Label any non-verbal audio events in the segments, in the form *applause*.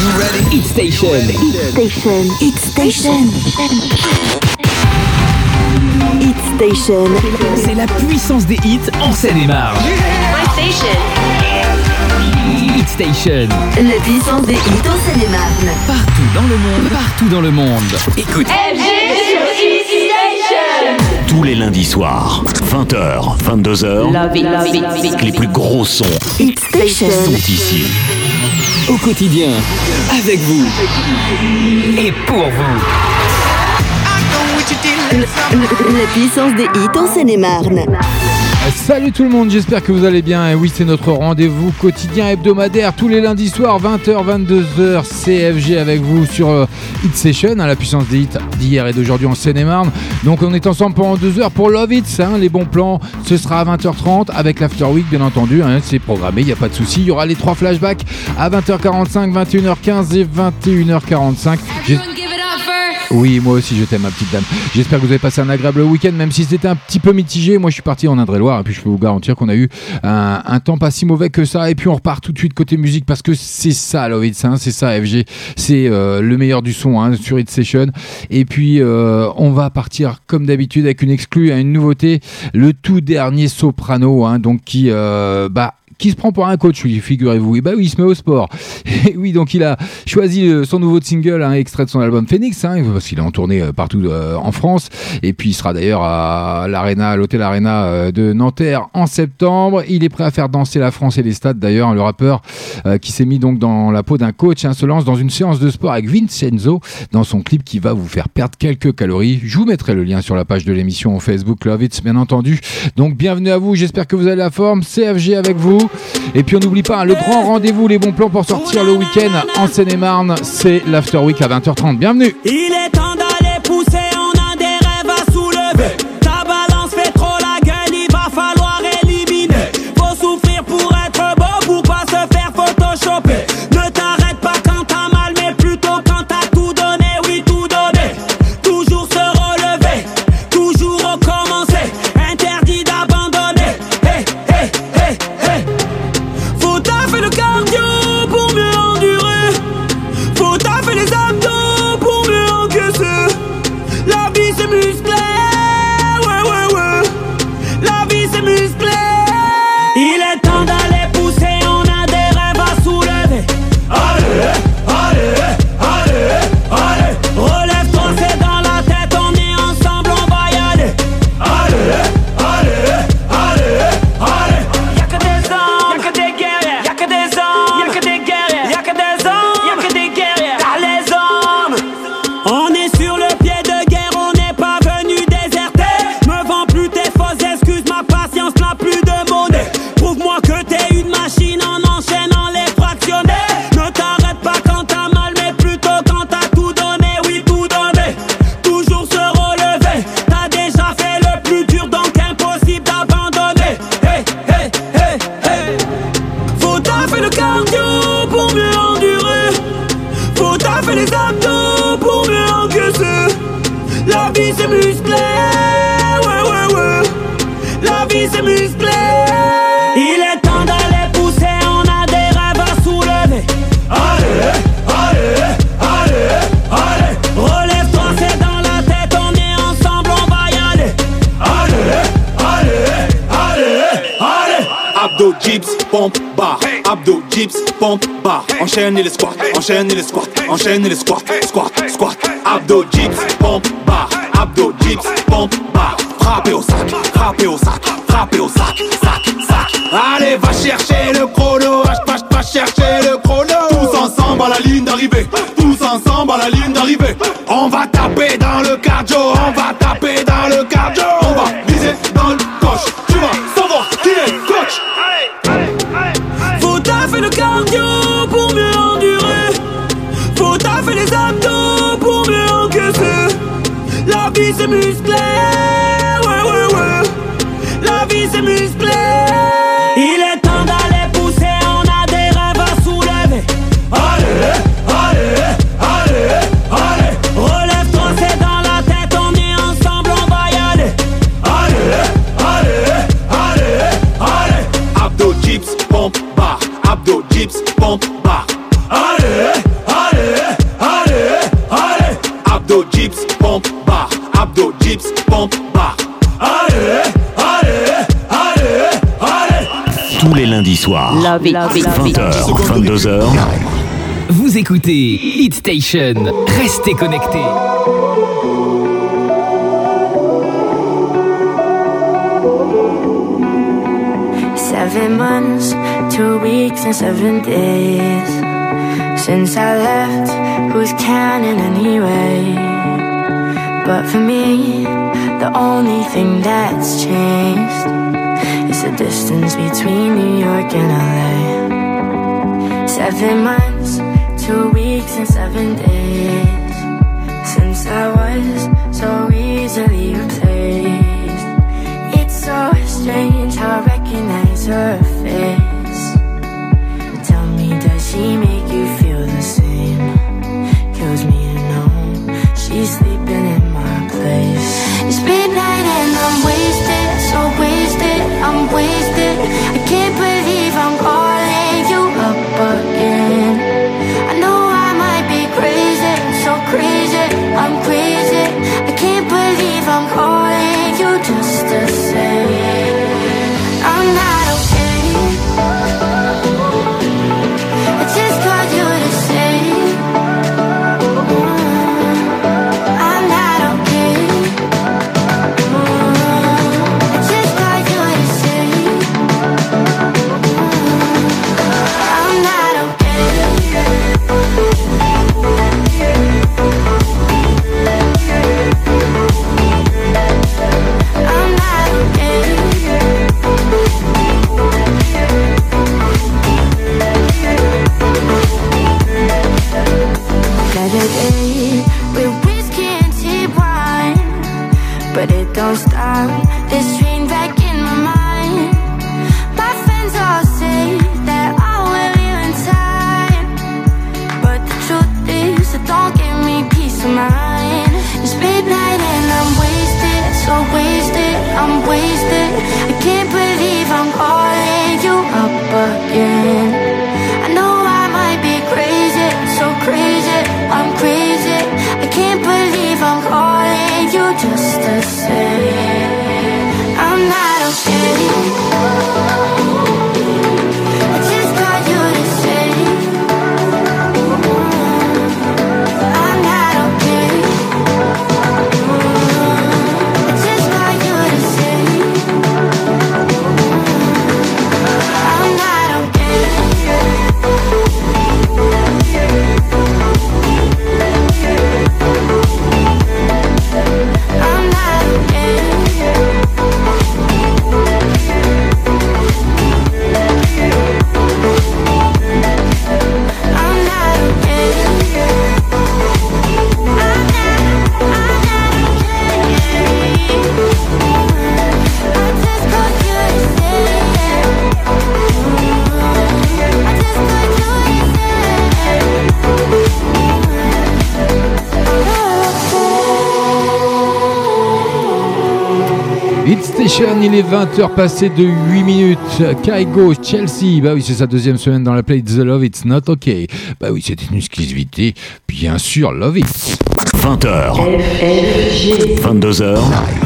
you ready? Hit Station. Hit Station. Hit Station. Hit Station. C'est la puissance des hits en Seine-et-Marne. My Station. Hit Station. La puissance des hits en Seine-et-Marne. Partout dans le monde. Partout dans le monde. Écoute. Tous les lundis soirs, 20h, 22h, les plus gros sons Hit Station. sont ici. Au quotidien. Avec vous. Et pour vous. La puissance des hits en Seine-et-Marne. Salut tout le monde, j'espère que vous allez bien. Et oui, c'est notre rendez-vous quotidien hebdomadaire tous les lundis soirs, 20h, 22h, CFG avec vous sur euh, Hit Session, hein, la puissance des hits d'hier et d'aujourd'hui en Seine-et-Marne. Donc on est ensemble pendant deux heures pour Love Hits, hein, les bons plans. Ce sera à 20h30 avec l'After Week, bien entendu. hein, c'est programmé, il n'y a pas de souci. Il y aura les trois flashbacks à 20h45, 21h15 et 21h45. J'ai- oui, moi aussi je t'aime, ma petite dame. J'espère que vous avez passé un agréable week-end, même si c'était un petit peu mitigé. Moi, je suis parti en Indre-et-Loire, et puis je peux vous garantir qu'on a eu un, temps pas si mauvais que ça. Et puis on repart tout de suite côté musique, parce que c'est ça, Love Hits, hein, c'est ça, FG. C'est euh, le meilleur du son hein, sur Hit Session. Et puis, euh, on va partir comme d'habitude avec une exclue, une nouveauté, le tout dernier soprano, hein, donc qui, euh, bah, qui se prend pour un coach, figurez-vous. Et bah oui, il se met au sport. *laughs* Et oui, donc il a choisi euh, son nouveau single, un extrait de son album Phoenix, hein, parce qu'il est en tournée euh, partout euh, en France. Et puis il sera d'ailleurs à l'Arena, à l'hôtel Arena de Nanterre en septembre. Il est prêt à faire danser la France et les stades. D'ailleurs, hein, le rappeur qui s'est mis donc dans la peau d'un coach hein, se lance dans une séance de sport avec Vincenzo dans son clip qui va vous faire perdre quelques calories. Je vous mettrai le lien sur la page de l'émission Facebook Love It's, bien entendu. Donc bienvenue à vous. J'espère que vous avez la forme. CFG avec vous. Et puis on n'oublie pas hein, le grand rendez-vous, les bons plans pour sortir le week-end en Seine-et-Marne. C'est l'After Week à 20h30. Bienvenue. Il est temps d'aller pousser, vie c'est musclé, ouais ouais ouais. La vie c'est musclé. Dips, pompe, bar. Abdo, dips, pompe, bar. Enchaîne les squats, enchaîne les squats, enchaîne les squats, squat, squat. Abdo, dips, pompe, bar. Abdo, dips, pompe, bar. Frappez au sac, frappez au sac, frappez au sac, sac, sac. Allez, va chercher le chrono, va, va chercher le chrono. Tous ensemble à la ligne d'arrivée, tous ensemble à la ligne d'arrivée. On va taper dans le cardio, on va taper dans le cardio. Musclé, ouais ouais ouais. La vie c'est musclé. Il est temps d'aller pousser, on a des rêves à soulever. Allez, allez, allez, allez. Relève-toi, c'est dans la tête, on est ensemble, on va y aller. Allez, allez, allez, allez. Abdo, dips, pompe, bar. Abdo, dips, pompe, soirs. 20h, 22h. Vous écoutez Hit Station. Restez connectés. Seven months, two weeks, and seven days since I left. Who's counting anyway? But for me, the only thing that's changed the distance between New York and LA. Seven months, two weeks, and seven days since I was so easily replaced. It's so strange how I recognize her face. Tell me, does she make you feel the same? Kills me to know she's sleeping in my place. It's midnight and I'm wasted, so wasted, I'm wasted. I can't believe I'm calling you up again. I know I might be crazy, so crazy, I'm crazy. I can't believe I'm calling Another day with whiskey and cheap wine, but it don't stop this train wreck in my mind. My friends all say that I will heal in time, but the truth is, it don't give me peace of mind. It's midnight and I'm wasted, so wasted, I'm wasted. I can't believe I'm calling you up again. Station, il est 20h passé de 8 minutes. Kaigo, Chelsea. Bah oui, c'est sa deuxième semaine dans la play The Love It's Not OK. Bah oui, c'était une exclusivité. Bien sûr, Love It. 20h. 22h.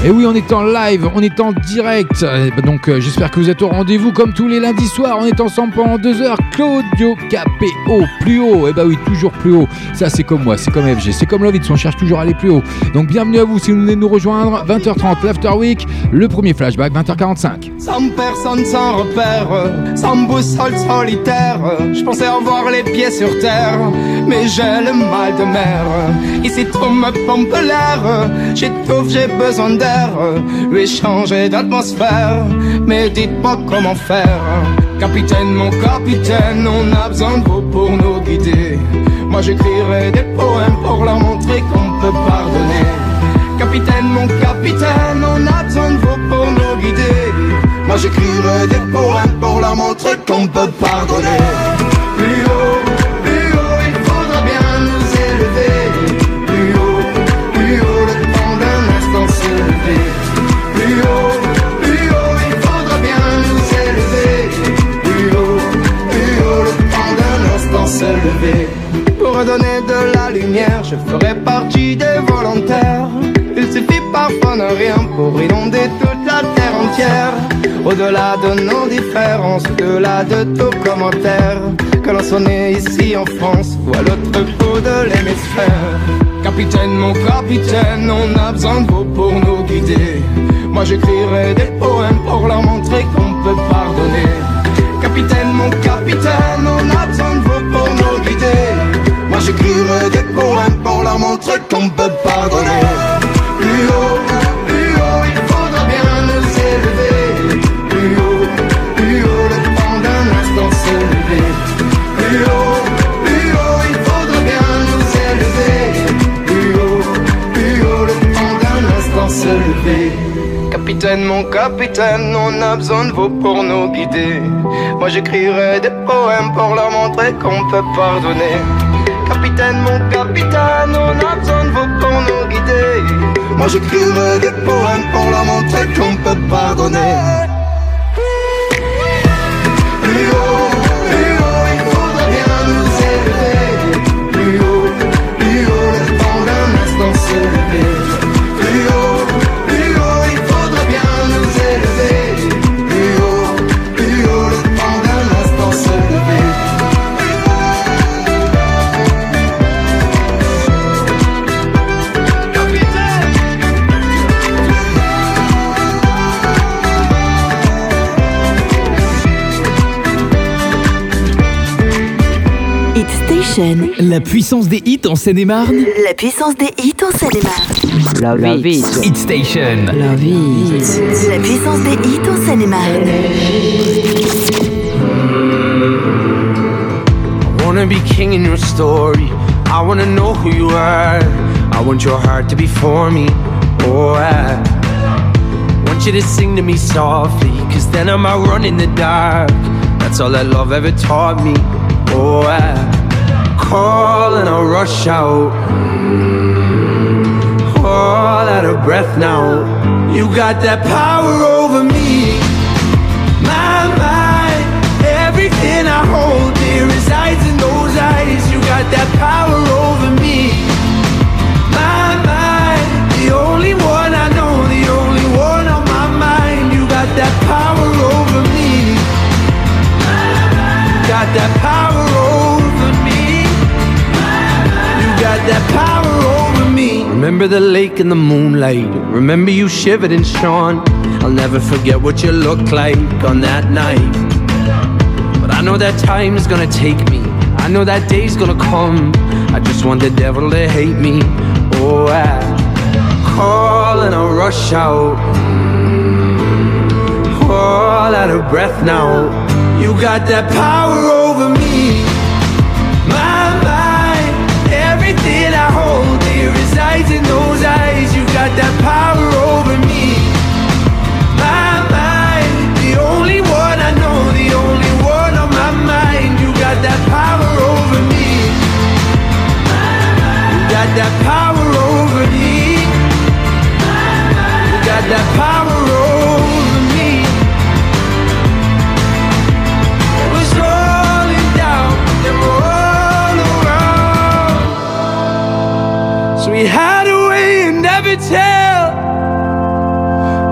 Et oui, on est en live, on est en direct. Eh ben donc, euh, j'espère que vous êtes au rendez-vous comme tous les lundis soirs. On est ensemble pendant deux heures. Claudio Capéo, plus haut. Et bah oui, toujours plus haut. Ça, c'est comme moi, c'est comme FG, c'est comme Love It. On cherche toujours à aller plus haut. Donc, bienvenue à vous si vous venez nous rejoindre. 20h30, l'After Week. Le premier flashback, 20h45. Sans personne, sans repère, sans boussole solitaire. Je pensais avoir les pieds sur terre, mais j'ai le mal de mer. Ici me pompe l'air, j'étouffe, j'ai besoin d'air. Lui changer d'atmosphère, mais dites-moi comment faire. Capitaine, mon capitaine, on a besoin de vous pour nous guider. Moi j'écrirai des poèmes pour leur montrer qu'on peut pardonner. Capitaine, mon capitaine, on a besoin de vous pour nous guider. Moi j'écrirai des poèmes pour leur montrer qu'on peut pardonner. Pour redonner de la lumière, je ferai partie des volontaires. Il suffit parfois de rien pour inonder toute la terre entière. Au-delà de nos différences, au-delà de tout commentaire, que l'on soit né ici en France ou à l'autre bout de l'hémisphère. Capitaine, mon capitaine, on a besoin de vous pour nous guider. Moi j'écrirai des poèmes pour leur montrer qu'on peut pardonner. Capitaine, mon capitaine, on a besoin montrer qu'on peut pardonner. Plus haut, plus haut, il faudra bien nous élever. Plus haut, plus haut, le temps d'un instant se lever. Plus haut, plus haut, il faudra bien nous élever. Plus haut, plus haut, le temps d'un instant se lever. Capitaine, mon capitaine, on a besoin de vous pour nous guider. Moi j'écrirai des poèmes pour leur montrer qu'on peut pardonner. Capitaine, mon capitaine, on a besoin de vous pour nous guider. Moi j'écrirai des poèmes pour leur montrer qu'on peut pardonner. Station. La puissance des hits en Seine-et-Marne. La puissance des hits en Seine-et-Marne. Love it. Hit Station. Love it. La puissance des hits en Seine-et-Marne. I wanna be king in your story. I wanna know who you are. I want your heart to be for me. Oh, I want you to sing to me softly. Cause then I might run in the dark. That's all that love ever taught me. Oh, I call and I rush out. All out of breath now. You got that power over me. My mind, everything I hold dear resides in those eyes. You got that power Remember the lake in the moonlight. Remember you shivered and shone. I'll never forget what you looked like on that night. But I know that time's gonna take me. I know that day's gonna come. I just want the devil to hate me. Oh, I call and I rush out. Mm. All out of breath now. You got that power that power over me. My mind, the only one I know, the only one on my mind. You got that power over me. You got that power over me. You got that power over me. It was rolling down, they were all around. So we hide away and never tell.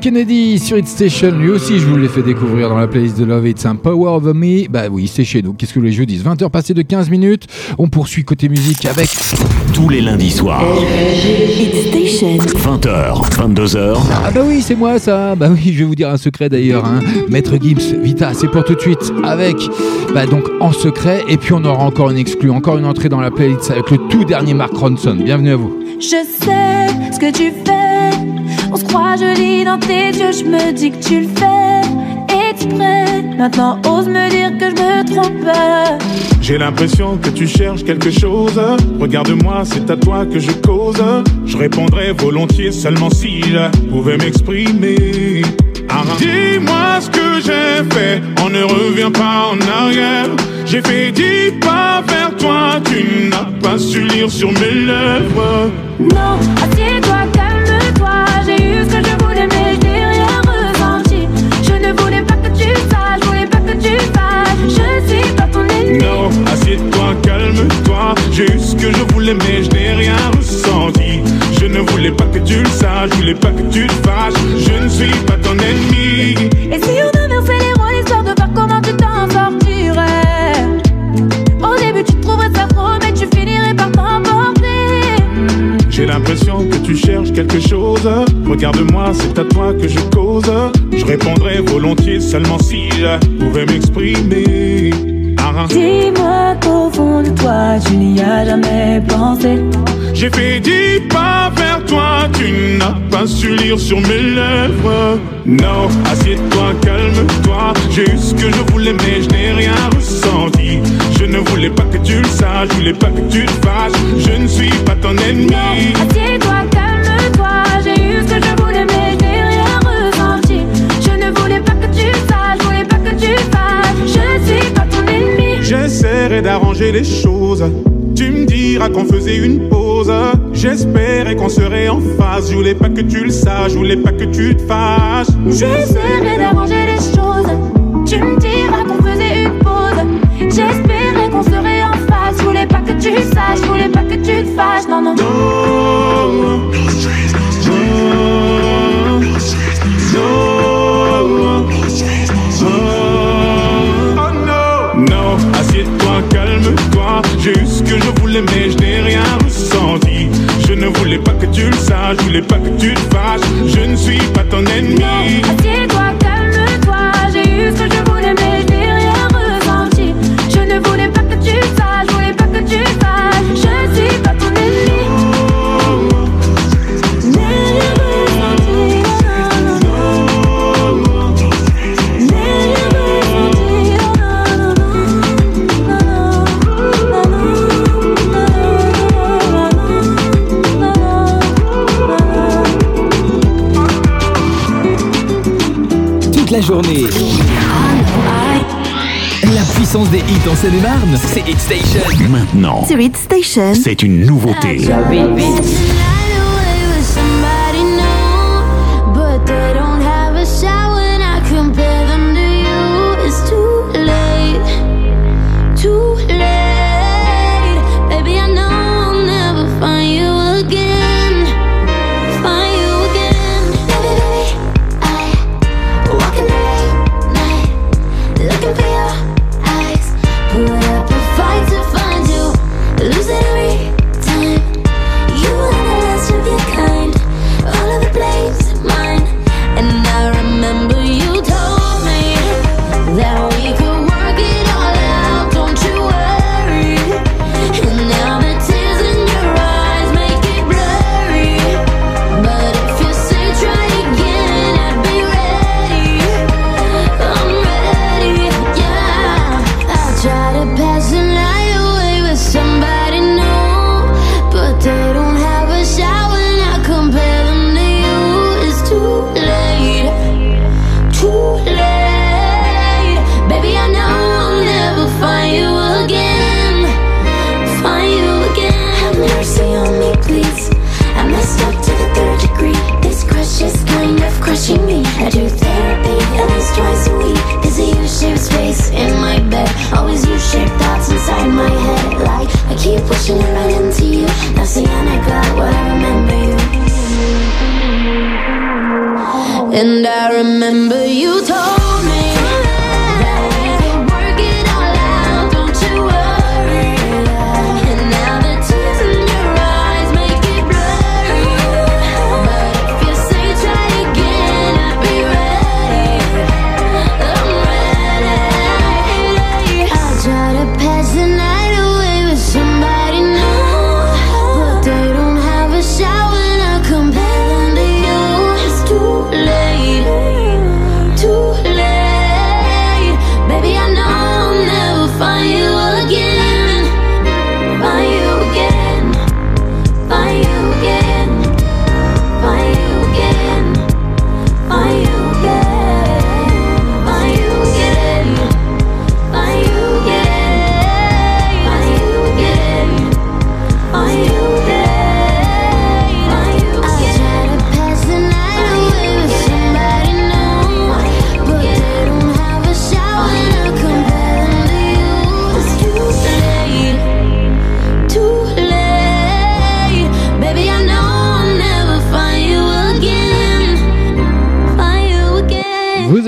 Kennedy sur It Station. Lui aussi, je vous l'ai fait découvrir dans la playlist de Love It's un Power of Me. Bah oui, c'est chez nous. Qu'est-ce que les jeux disent 20h passées de 15 minutes. On poursuit côté musique avec. Tous les lundis soirs. It Station. 20h, 22h. Ah bah oui, c'est moi ça. Bah oui, je vais vous dire un secret d'ailleurs. Hein. Maître Gibbs, Vita, c'est pour tout de suite. Avec, bah donc en secret. Et puis on aura encore une exclu, encore une entrée dans la playlist avec le tout dernier Mark Ronson. Bienvenue à vous. Je sais ce que tu fais. On se croit joli dans tes yeux. Je me dis que tu le fais exprès. Maintenant, ose me dire que je me trompe. J'ai l'impression que tu cherches quelque chose. Regarde-moi, c'est à toi que je cause. Je répondrais volontiers seulement si je pouvais m'exprimer. Ah, Dis-moi ce que j'ai fait, on ne revient pas en arrière. J'ai fait dix pas vers toi, tu n'as pas su lire sur mes lèvres. Non, assieds-toi, assieds-toi, calme-toi. J'ai eu ce que je voulais, mais je n'ai rien ressenti. Je ne voulais pas que tu le saches, je voulais pas que tu te fâches. Je ne suis pas ton ennemi. Et si on inversait les rôles, histoire de voir comment tu t'en sortirais Au début, tu trouverais ça trop, mais tu finirais par t'emporter. J'ai l'impression que tu cherches quelque chose. Regarde-moi, c'est à toi que je cause. Je répondrais volontiers seulement si je pouvais m'exprimer. Dis-moi qu'au fond de toi, tu n'y as jamais pensé. J'ai fait dix pas vers toi, tu n'as pas su lire sur mes lèvres. Non, assieds-toi, calme-toi. J'ai eu ce que je voulais, mais je n'ai rien ressenti. Je ne voulais pas que tu le saches, je voulais pas que tu te fâches. Je ne suis pas ton ennemi. Assieds-toi, J'essaierai d'arranger les choses. Tu me diras qu'on faisait une pause. J'espérais qu'on serait en phase. Je voulais pas que tu le saches, je voulais pas que tu te fâches. J'essaierai d'arranger les choses. Tu me diras qu'on faisait une pause. J'espérais qu'on serait en phase. Je voulais pas que tu saches, je voulais pas que tu te fâches. Non, non, Non, non, voulais pas que tu te Seine-et-Marne, c'est Hit Station. Maintenant, Sur It Station. c'est une nouveauté. Somebody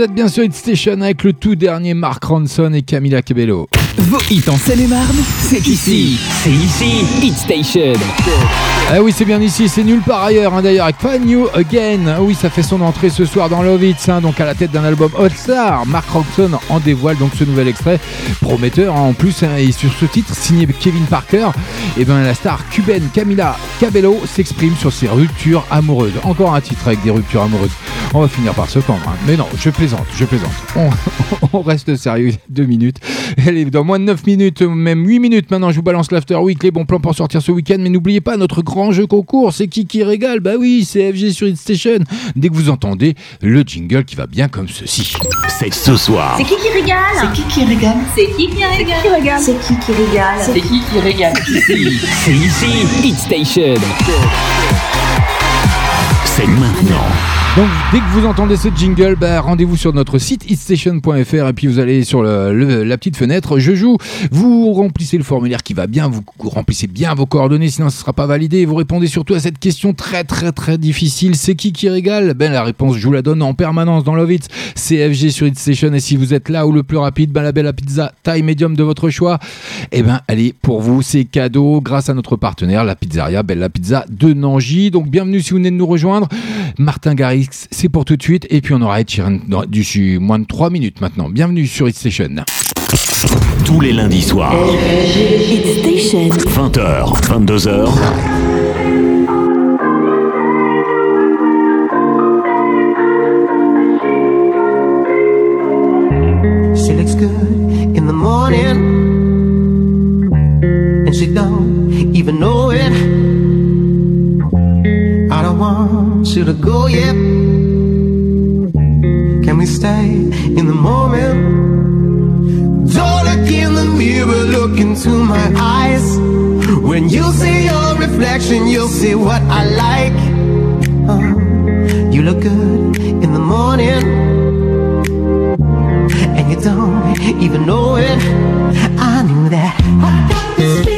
bien sur Hit Station avec le tout dernier Mark Ronson et Camila Cabello. Vos hits en Seine-et-Marne, c'est ici. C'est ici, Hit Station. Ah oui, c'est bien ici, c'est nulle part ailleurs. Hein, D'ailleurs, avec Find You Again. Ah oui, ça fait son entrée ce soir dans Love Hits, hein, donc à la tête d'un album All Star. Mark Ronson en dévoile donc ce nouvel extrait prometteur. Hein, en plus, et sur ce titre signé Kevin Parker, et eh ben la star cubaine Camila Cabello s'exprime sur ses ruptures amoureuses. Encore un titre avec des ruptures amoureuses. On va finir par se pendre. Mais non, je plaisante, je plaisante. On, *laughs* reste sérieux. Deux minutes. Elle est dans moins de 9 minutes, même 8 minutes maintenant. Je vous balance l'After Week, les bons plans pour sortir ce week-end. Mais n'oubliez pas notre grand jeu concours. C'est qui qui régale? Bah oui, c'est FG sur Hit Station. Dès que vous entendez le jingle qui va bien comme ceci. C'est ce soir. C'est qui qui régale? C'est qui qui régale? C'est qui qui régale? C'est qui qui régale? C'est qui qui régale? C'est ici, Hit Station. Maintenant. Donc dès que vous entendez ce jingle, bah, rendez-vous sur notre site hitstation.fr et puis vous allez sur le, la petite fenêtre Je joue. Vous remplissez le formulaire qui va bien, vous remplissez bien vos coordonnées, sinon ce ne sera pas validé. Et vous répondez surtout à cette question très très très difficile. C'est qui qui régale? Ben la réponse, je vous la donne en permanence dans Love It. CFG sur Hitstation. Et si vous êtes là ou le plus rapide, ben la belle pizza taille médium de votre choix, et eh ben allez pour vous, c'est cadeau grâce à notre partenaire, la pizzeria Bella Pizza de Nangy. Donc bienvenue si vous venez de nous rejoindre. Martin Garrix, c'est pour tout de suite. Et puis on aura Ed Sheeran d'ici moins de 3 minutes maintenant. Bienvenue sur It Station. Tous les lundis soirs. 20h, 22h. She looks good in the morning, and she don't even know it. I don't want you to go yet. Can we stay in the moment? Don't look in the mirror, look into my eyes. When you see your reflection, you'll see what I like. Uh, you look good in the morning, and you don't even know it. I knew that. I got this feeling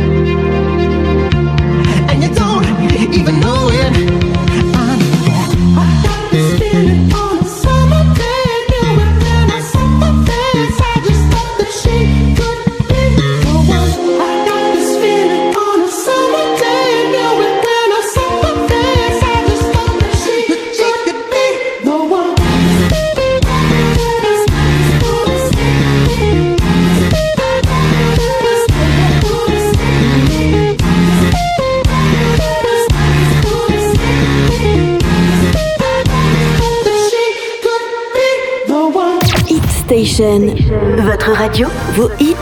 Station. Votre radio, vos hits,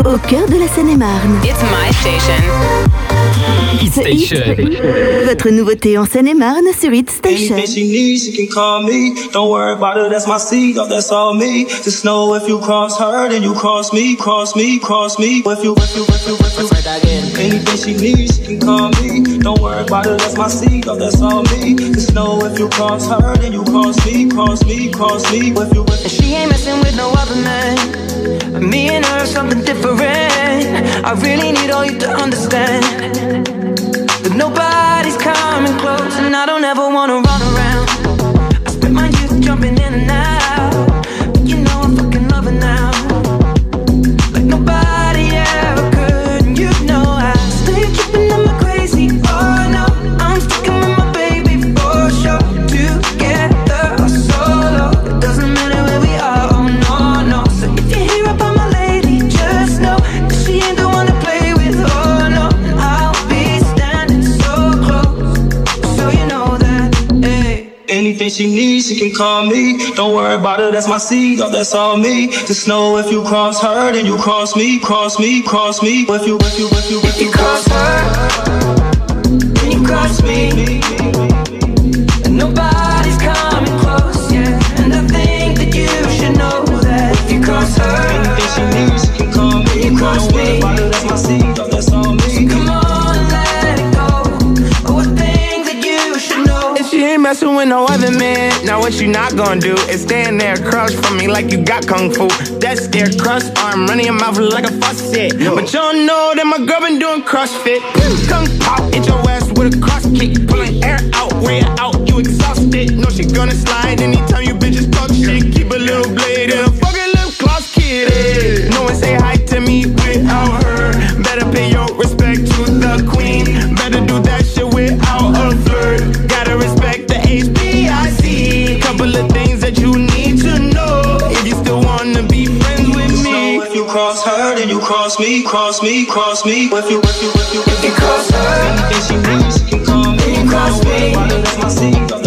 au cœur de la Seine-et-Marne. It's my station. Hit Station. Votre nouveauté en Seine-et-Marne sur Hit Station. Anything she needs, she can call me. Don't worry about it, that's my seed, oh, that's all me. Just know if you cross her, then you cross me, cross me, cross me. If you, if you, if you, if you, anything she needs, she can call me. Don't worry about it, that's my seed, oh, that's all me. Just know if you cross her, then you cross me, cross me, cross me. If you, if And she ain't messing with no other man. Me and her, something different. I really need all you to understand. That nobody's coming close, and I don't ever wanna run around. I spent my youth jumping in and out. She needs, she can call me. Don't worry about it, that's my seed, oh, that's all me. Just know if you cross her, then you cross me, cross me, cross me. If you, if you, if you, if you cross her, Then you cross me, and nobody's coming close, yeah. And I think that you should know that if you cross her, anything she needs, she can call me. you cross me. that's my seed, messing with no other man, now what you not gonna do is stand there across from me like you got kung fu. That's their crust arm running your mouth like a faucet. But you don't know that my girl been doing CrossFit. Kung pop, hit your ass with a cross kick, pulling air out, way out, you exhausted. No, she gonna slide anytime cross me, cross me. If you, if you, if you, if you cross her, anything she needs, she can call me. cross me. my seed,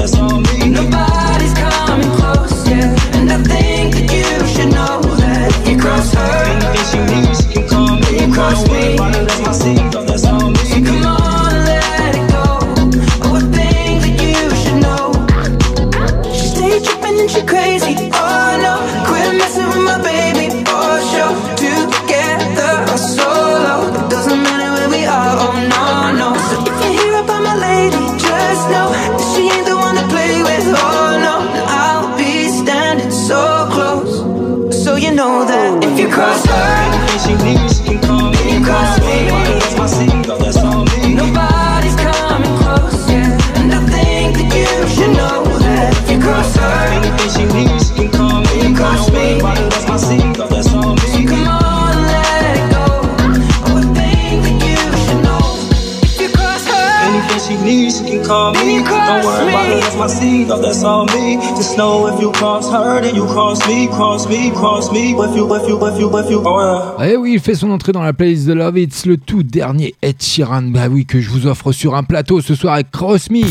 Eh oui, il fait son entrée dans la playlist de Love It's le tout dernier Ed Sheeran. Bah oui, que je vous offre sur un plateau ce soir avec Cross Me.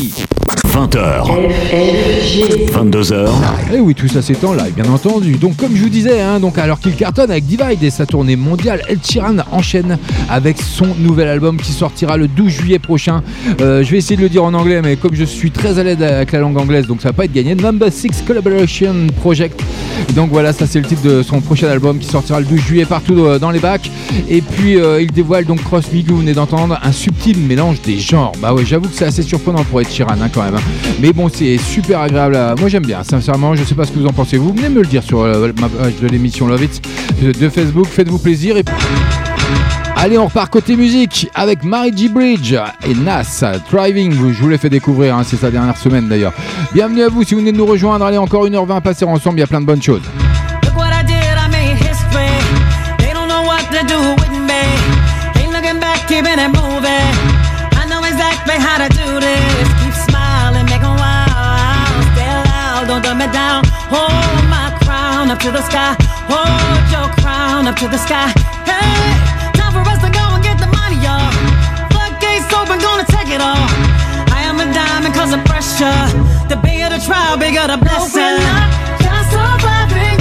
20h. 22h. Et oui, tout ça c'est en live, bien entendu. Donc, comme je vous disais, hein, donc alors qu'il cartonne avec Divide et sa tournée mondiale, Ed Sheeran enchaîne avec son nouvel album qui sortira le 12 juillet prochain. Euh, je vais essayer de le dire en anglais, mais comme je suis très à l'aise avec la langue anglaise, donc ça va pas être gagné. Number 6 Collaboration Project. Donc voilà, ça c'est le titre de son prochain album qui sortira le 12 juillet partout euh, dans les bacs. Et puis euh, il dévoile donc Cross Me que vous venez d'entendre, un subtil mélange des genres. Bah ouais, j'avoue que c'est assez surprenant pour Ed Sheeran hein, quand même. hein. Mais bon, c'est super agréable. Moi j'aime bien, sincèrement. Je sais pas ce que vous en pensez. Vous venez me le dire sur euh, ma page de l'émission Love It de Facebook. Faites-vous plaisir. Et... Allez, on repart côté musique avec Mary G. Bridge et Nas. Driving, je vous l'ai fait découvrir, hein, c'est sa dernière semaine d'ailleurs. Bienvenue à vous si vous venez de nous rejoindre. Allez, encore 1h20 passer ensemble, il y a plein de bonnes choses. for us to go and get the money, y'all. Open, gonna take it all. I am a diamond, cause of pressure. The bigger the trial, bigger the blessing. Just surviving,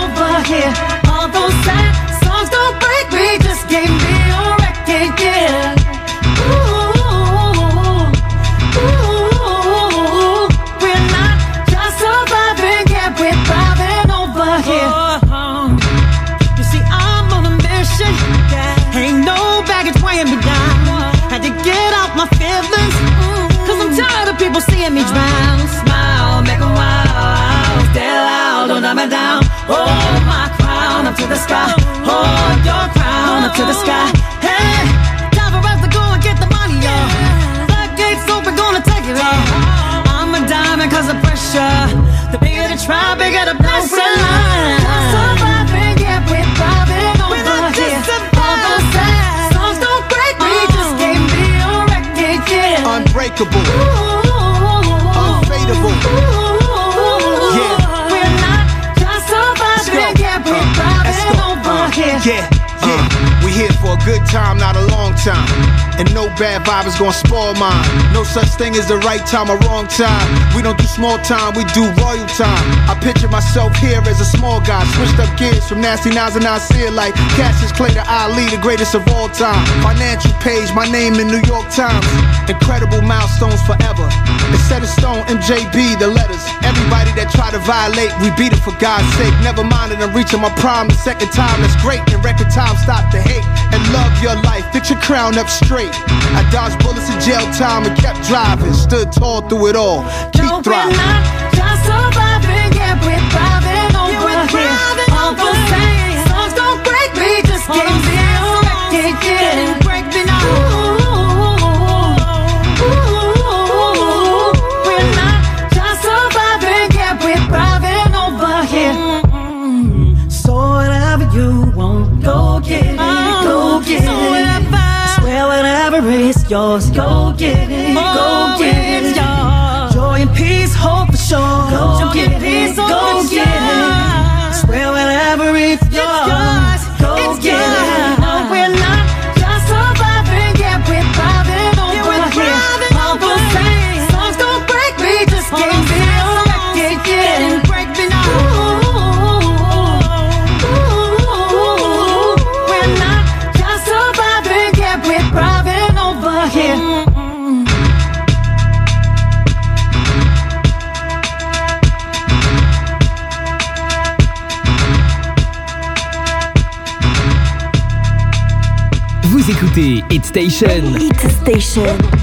over here. All those sad songs don't break me, just me a yeah. Unbreakable. unfadable. Yeah. We're not just surviving, yeah, we're uh, thriving here. Yeah, yeah. Uh, we here for a good time, not a long time. And no bad vibe is gonna spoil mine. No such thing as the right time or wrong time. We don't do small time, we do royal time. I picture myself here as a small guy. Switched up gears from nasty nines and I see it like Cassius Clay to Ali, the greatest of all time. Financial page, my name in New York Times. Incredible milestones forever. It's set in stone, MJB, the letters. Everybody that try to violate, we beat it for God's sake. Never mind that I'm reaching my prime the second time, that's great. In record time, stop the hate and love your life. Get your crown up straight. I dodged bullets in jail time and kept driving. Stood tall through it all. Keep no, thriving. We're not just surviving, yeah, we're thriving over yeah, we're thriving here. Over. Songs don't break me, just keep me. Get, get, yours. Go get it, go get it. Joy and peace, hope for sure. Go get it, go Station. Hit Station.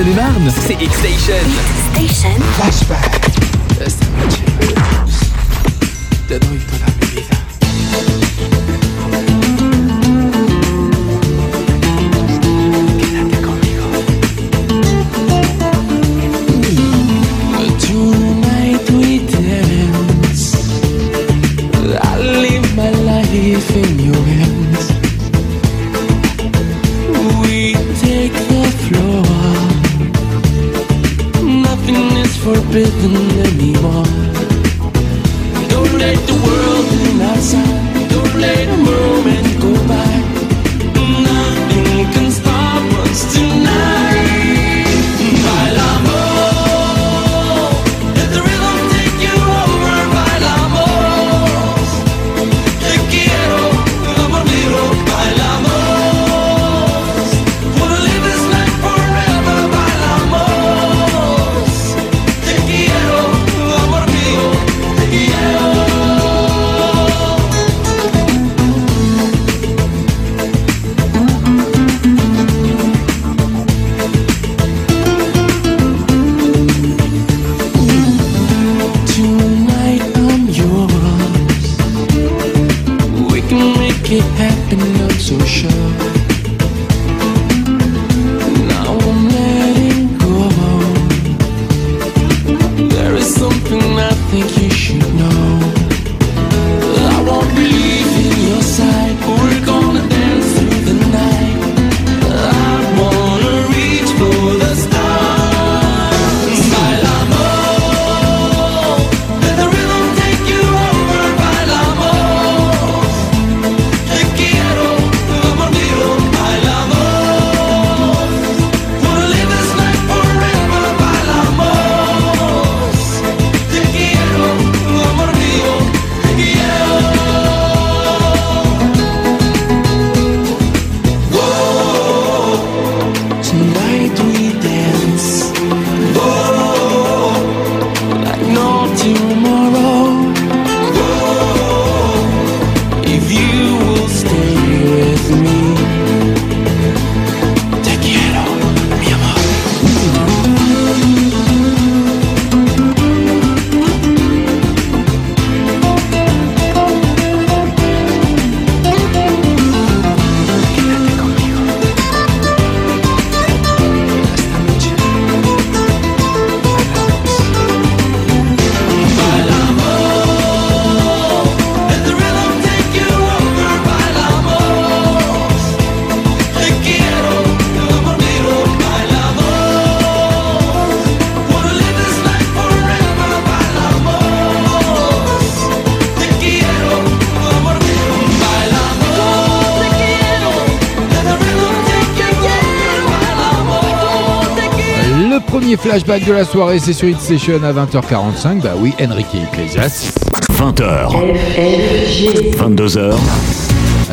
Seine-et-Marne flashback de la soirée, c'est sur Hit Station à 20h45. Bah oui, Enrique Iglesias. 20h. 22h.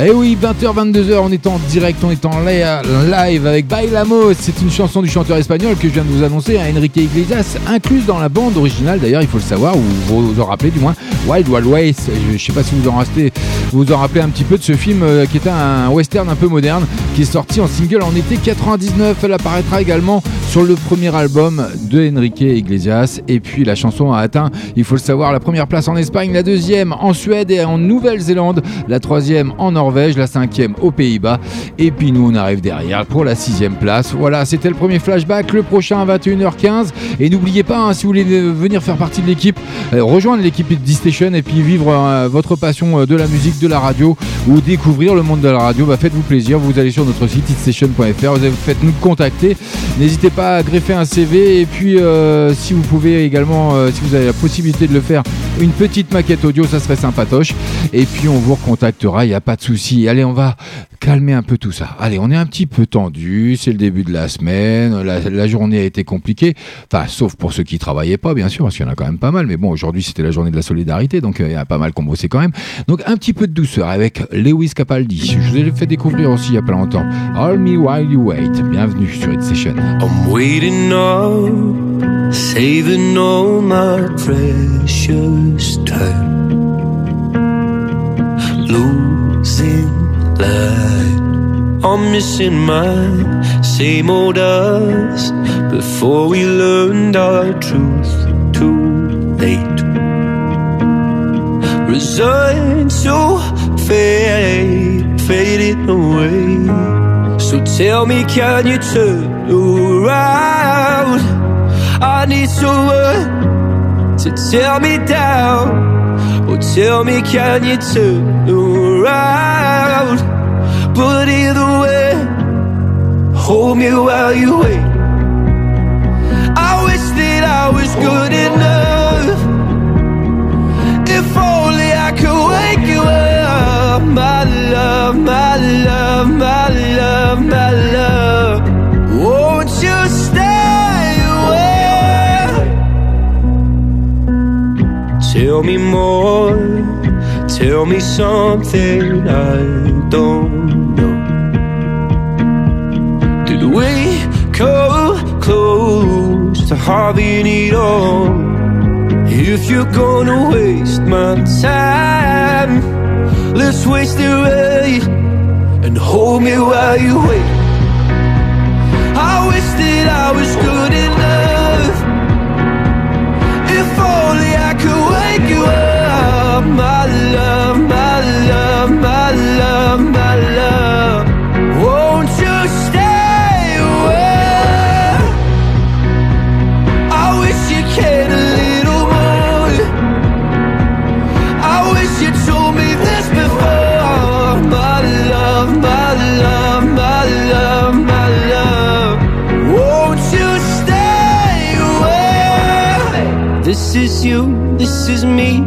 Eh oui, 20h, 22h, on est en direct, on est en live avec Bailamos. C'est une chanson du chanteur espagnol que je viens de vous annoncer, à Enrique Iglesias, incluse dans la bande originale, d'ailleurs, il faut le savoir, ou vous vous en rappelez du moins, Wild Wild West. Je ne sais pas si vous en restez, vous vous en rappelez un petit peu de ce film euh, qui était un western un peu moderne, qui est sorti en single en été 99. Elle apparaîtra également sur le premier album de Enrique Iglesias. Et puis la chanson a atteint, il faut le savoir, la première place en Espagne, la deuxième en Suède et en Nouvelle-Zélande, la troisième en Norvège, la cinquième aux Pays-Bas. Et puis nous, on arrive derrière pour la sixième place. Voilà, c'était le premier flashback. Le prochain à 21h15. Et n'oubliez pas, hein, si vous voulez venir faire partie de l'équipe, euh, rejoindre l'équipe D-Station et puis vivre euh, votre passion euh, de la musique, de la radio ou découvrir le monde de la radio, bah, faites-vous plaisir. Vous allez sur notre site hitstation.fr, vous avez- faites nous contacter. N'hésitez pas greffer un CV et puis euh, si vous pouvez également, euh, si vous avez la possibilité de le faire, une petite maquette audio, ça serait sympatoche. Et puis on vous recontactera, il n'y a pas de souci. Allez, on va calmer un peu tout ça. Allez, on est un petit peu tendu, c'est le début de la semaine, la, journée a été compliquée, enfin sauf pour ceux qui travaillaient pas, bien sûr, parce qu'il y en a quand même pas mal. Mais bon, aujourd'hui c'était la journée de la solidarité, donc euh, il y a pas mal qu'on bossait quand même. Donc un petit peu de douceur avec Lewis Capaldi. Je vous ai fait découvrir aussi il y a pas longtemps. All Me While You Wait. Bienvenue sur It Session. I'm waiting up, saving all my precious time. Losing light, I'm missing my same old us before we learned our truth too late. Resigned to fade, fading away. So tell me, can you turn around? I need someone to tear me down. Or tell me, can you turn around? But either way, hold me while you wait. I wish that I was good enough. If only I could wake you up, my love, my love, my love, my love. Tell me more, tell me something I don't know. Did we come close to having it all? If you're gonna waste my time, let's waste it right and hold me while you wait. I wish that I was good enough. love, my love, my love, my love, my love Won't you stay away? I wish you cared a little more I wish you told me this before My love, my love, my love, my love Won't you stay away? This is you, this is me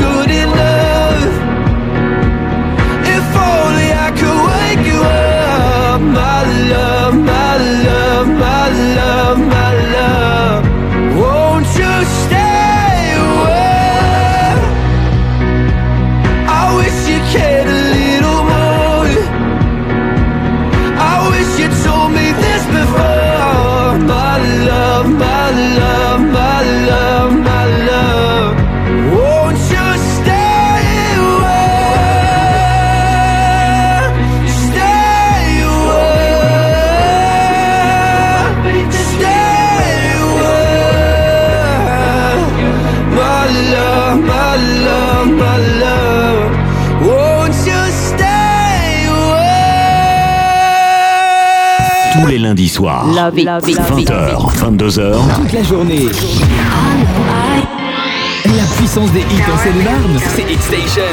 it. 20h, 22h. Toute la journée. La puissance des hits en Seine-et-Marne, c'est Hit Station.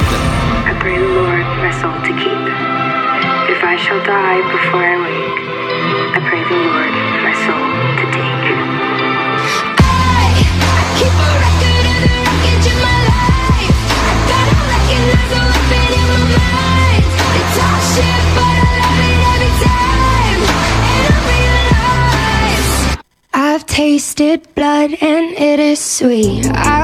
I pray the Lord my soul to keep. If I shall die before I I tasted blood and it is sweet. I've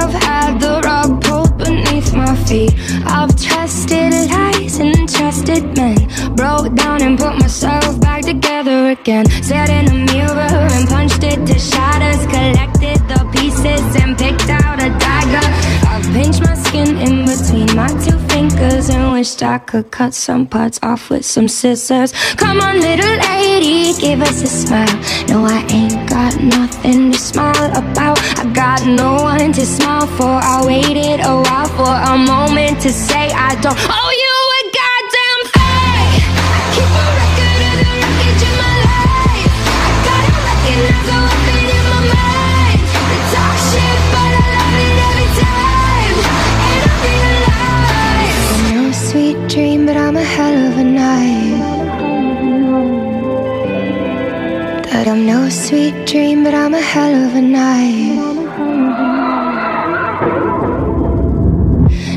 I could cut some parts off with some scissors. Come on, little lady, give us a smile. No, I ain't got nothing to smile about. I got no one to smile for. I waited a while for a moment to say I don't owe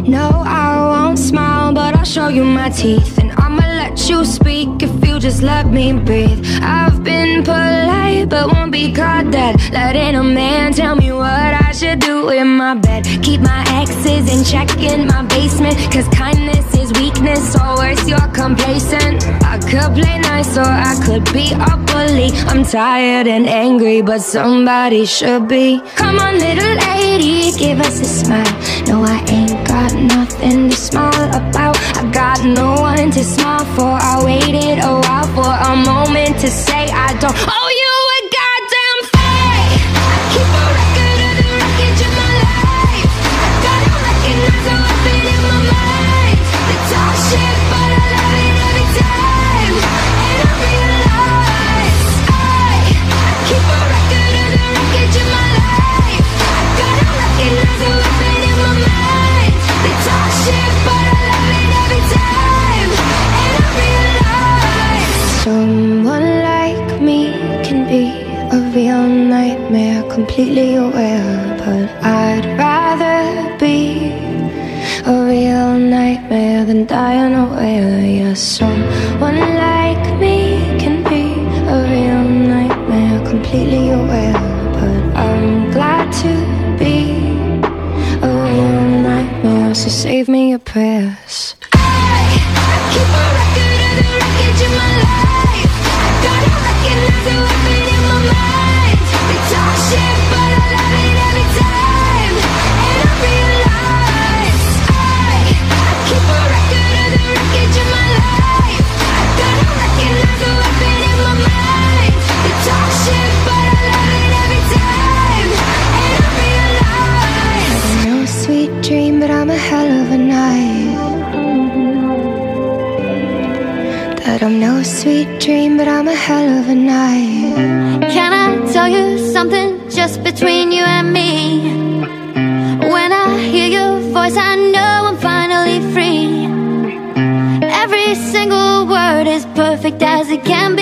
No, I won't smile, but I'll show you my teeth. And I'ma let you speak if you just let me breathe. I've been polite, but won't be caught dead. Letting a man tell me what I should do in my bed. Keep my exes in check in my basement. Cause kindness is weakness, or worse, you're complacent. I could play nice, or I could be a bully. I'm tired and angry, but somebody should be. Come on, little lady, give us a smile. No, I ain't got nothing to smile about. I got no one to smile for. I waited a while for a moment to say I don't owe save me sweet dream, but I'm a hell of a night. Can I tell you something? just between you and me. When I hear your voice, I know I'm finally free. Every single word is perfect as it can be.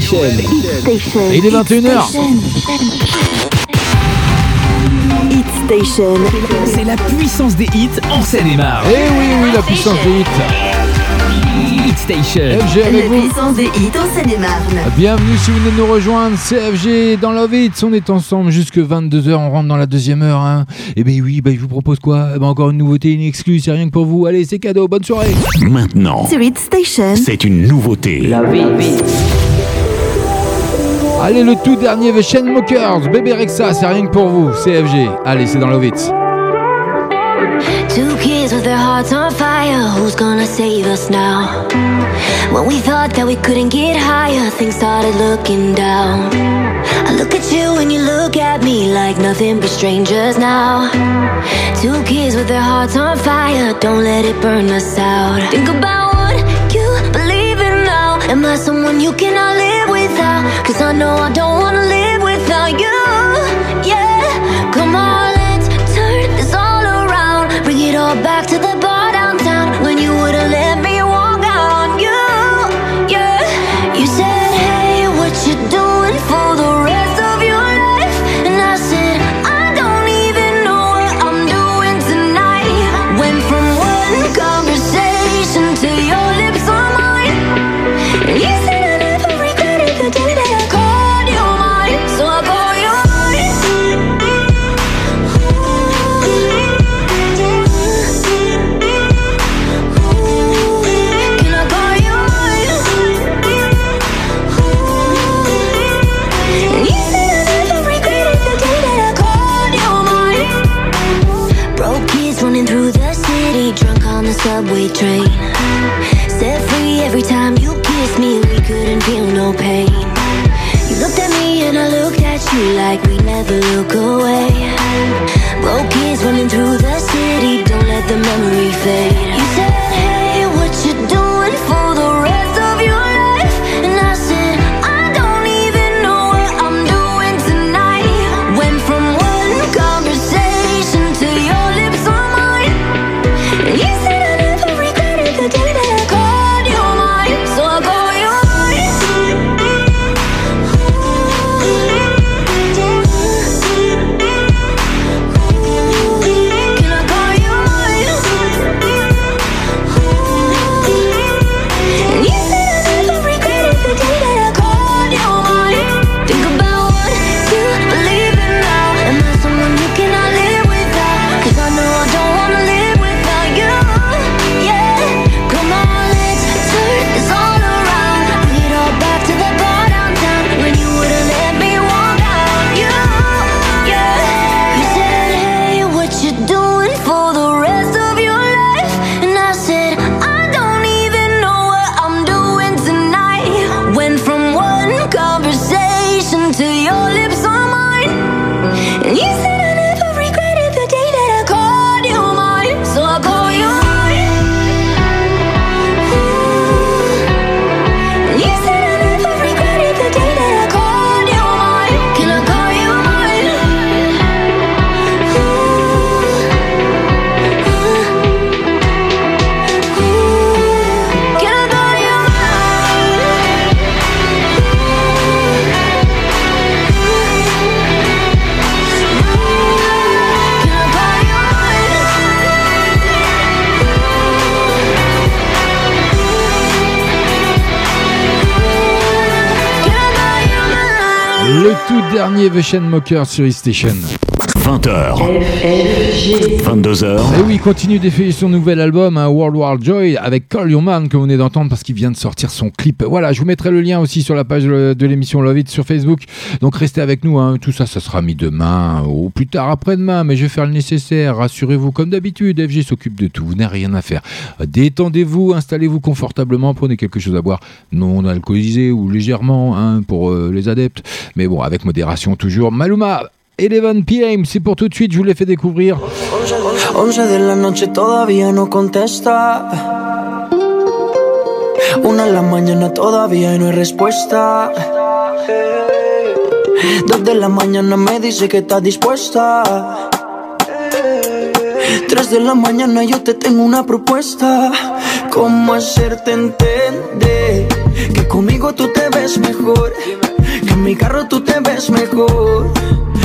Station. Hit Station. Et il est 21h. Hit Station. C'est la puissance des hits en Seine-et-Marne. Eh oui, oui, la puissance des hits. Hit Station. FG avec La vous. puissance des hits en Seine-et-Marne. Bienvenue si vous venez de nous rejoindre, CFG dans Love Hits, on est ensemble jusque 22h, on rentre dans la deuxième heure. Hein. Et ben oui, bah, je vous propose quoi? Eh ben Encore une nouveauté, une exclue, c'est rien que pour vous. Allez, c'est cadeau, bonne soirée. Maintenant, Sur Hit Station. c'est une nouveauté. Allez, le tout dernier The Chainsmokers, Bébé Rexa, c'est rien que pour vous, CFG. Allez, c'est dans Love Hits. Two kids with their hearts on fire. Who's gonna save us now? When we thought that we couldn't get higher, things started looking down. I look at you and you look at me like nothing but strangers now. Two kids with their hearts on fire. Don't let it burn us out. Think about what you believe in now. Am I someone you cannot live? Cause I know I don't wanna live without you. Yeah, come on, let's turn this all around. Bring it all back to the look away. Broke kids running through the city, don't let the memory fade. The Mocker sur E-Station. 20h. 22h. Et oui, continue d'effeuiller son nouvel album, hein, World War Joy, avec Call Your Man, que vous venez d'entendre parce qu'il vient de sortir son clip. Voilà, je vous mettrai le lien aussi sur la page de l'émission Love It sur Facebook. Donc restez avec nous, hein. tout ça, ça sera mis demain ou plus tard après-demain, mais je vais faire le nécessaire. Rassurez-vous, comme d'habitude, FG s'occupe de tout, vous n'avez rien à faire. Détendez-vous, installez-vous confortablement, prenez quelque chose à boire, non alcoolisé ou légèrement, hein, pour euh, les adeptes, mais bon, avec modération toujours. Maluma 11 PM, c'est pour tout de suite, je vous l'ai fait découvrir. 11 de la noche todavía no contesta. Una de la mañana todavía no hay respuesta. Dos de la mañana me dice que está dispuesta. Tres de la mañana yo te tengo una propuesta. ¿Cómo hacerte entender que conmigo tú te ves mejor? Que en mi carro tú te ves mejor.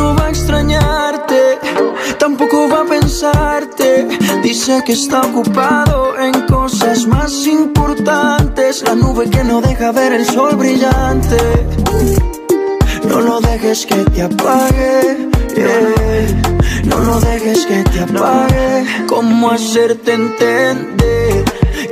no va a extrañarte, tampoco va a pensarte. Dice que está ocupado en cosas más importantes. La nube que no deja ver el sol brillante. No lo dejes que te apague. No lo dejes que te apague. ¿Cómo hacerte entender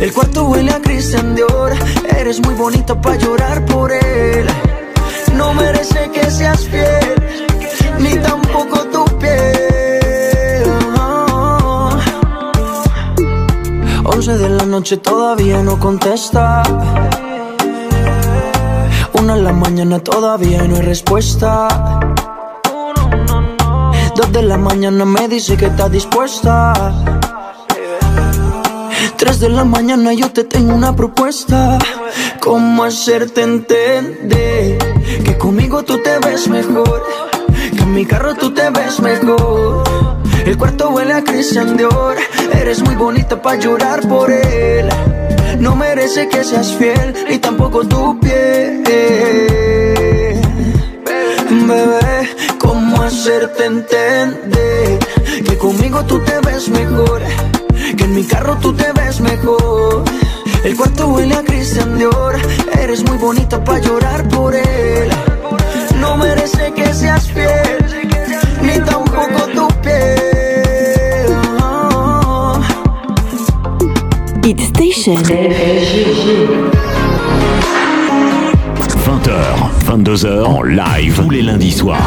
El cuarto huele a Christian Dior. Eres muy bonita para llorar por él. No merece que seas fiel, ni tampoco tu piel. 11 de la noche todavía no contesta. Una de la mañana todavía no hay respuesta. Dos de la mañana me dice que está dispuesta. Tres de la mañana yo te tengo una propuesta. ¿Cómo hacerte entender que conmigo tú te ves mejor? Que en mi carro tú te ves mejor. El cuarto huele a Christian Dior. Eres muy bonita para llorar por él. No merece que seas fiel, ni tampoco tu piel. Bebé, ¿cómo hacerte entender que conmigo tú te ves mejor? En mi carro tú te ves mejor. El cuarto huele a Christian Dior. Eres muy bonita para llorar por él. No merece que seas fiel, ni tampoco tu piel. Hit Station. 20h, 22h en live tous les lundis soirs.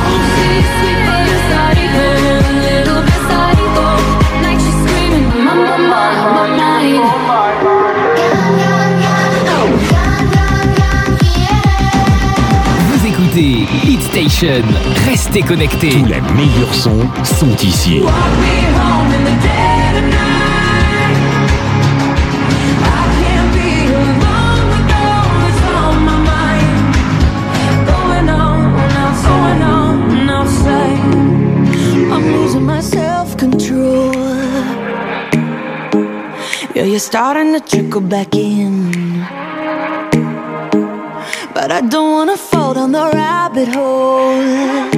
Station. Restez connectés. Tous les meilleurs sons sont ici. I'm losing my self-control. Yeah, you're starting to trickle back in. But I don't wanna down the rabbit hole.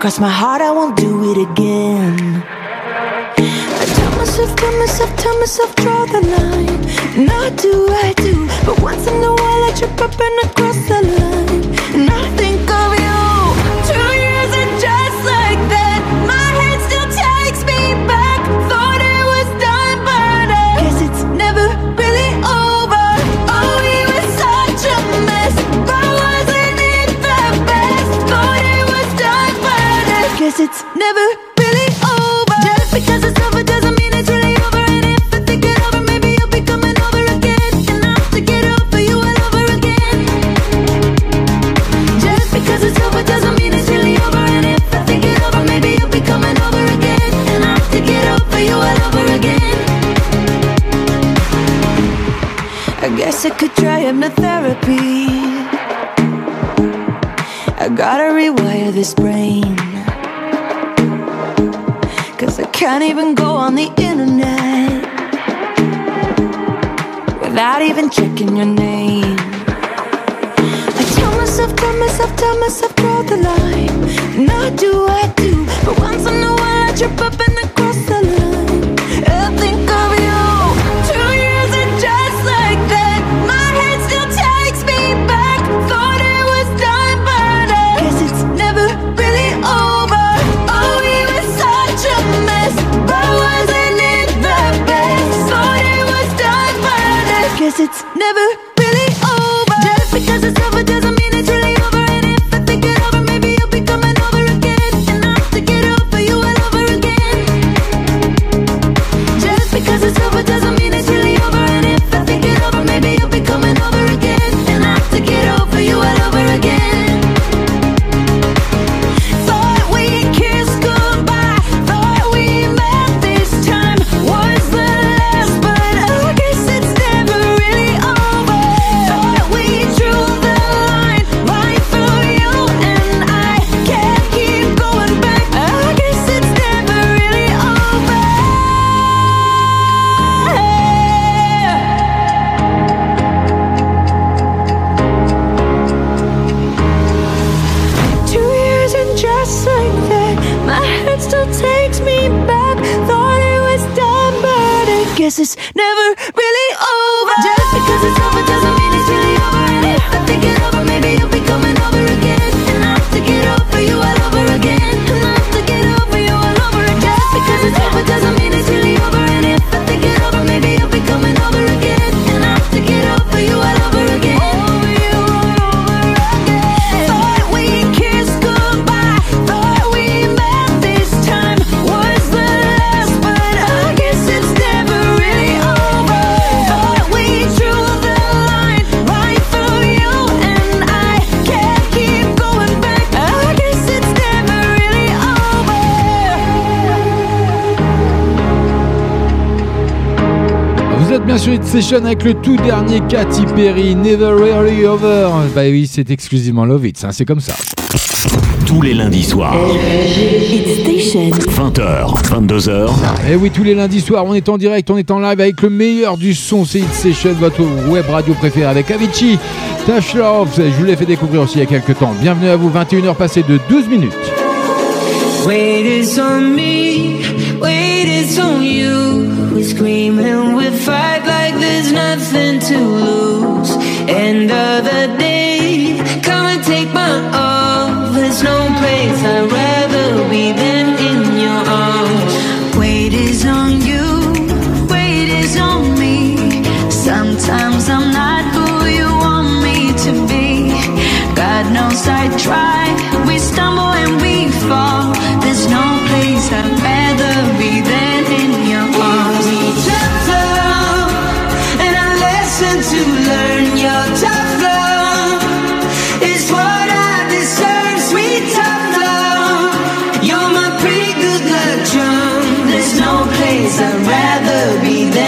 Cross my heart, I won't do it again. I tell myself, tell myself, tell myself, draw the line. I do, I do. But once in a while, I trip up and I cross the line. try hypnotherapy. I gotta rewire this brain. Cause I can't even go on the internet without even checking your name. I tell myself, tell myself, tell myself, draw the line. And I do, I do. But once in a while I trip up and. bien sûr Hit Session avec le tout dernier Katy Perry, Never Really Over. Bah oui, c'est exclusivement Love It, hein, c'est comme ça. Tous les lundis soirs. Station. 20h, 22h. Et oui, tous les lundis soirs, on est en direct, on est en live avec le meilleur du son. C'est Hit Station, votre web radio préférée avec Avicii, Tash Love. Je vous l'ai fait découvrir aussi il y a quelques temps. Bienvenue à vous, 21h passées de 12 minutes. Wait is on me, wait is on you. Screaming, fight like there's nothing to lose. End of the day, come and take my all. There's no place I'd rather be than in your arms. Weight is on you, weight is on me. Sometimes I'm not who you want me to be. God knows I try. I'd rather be there.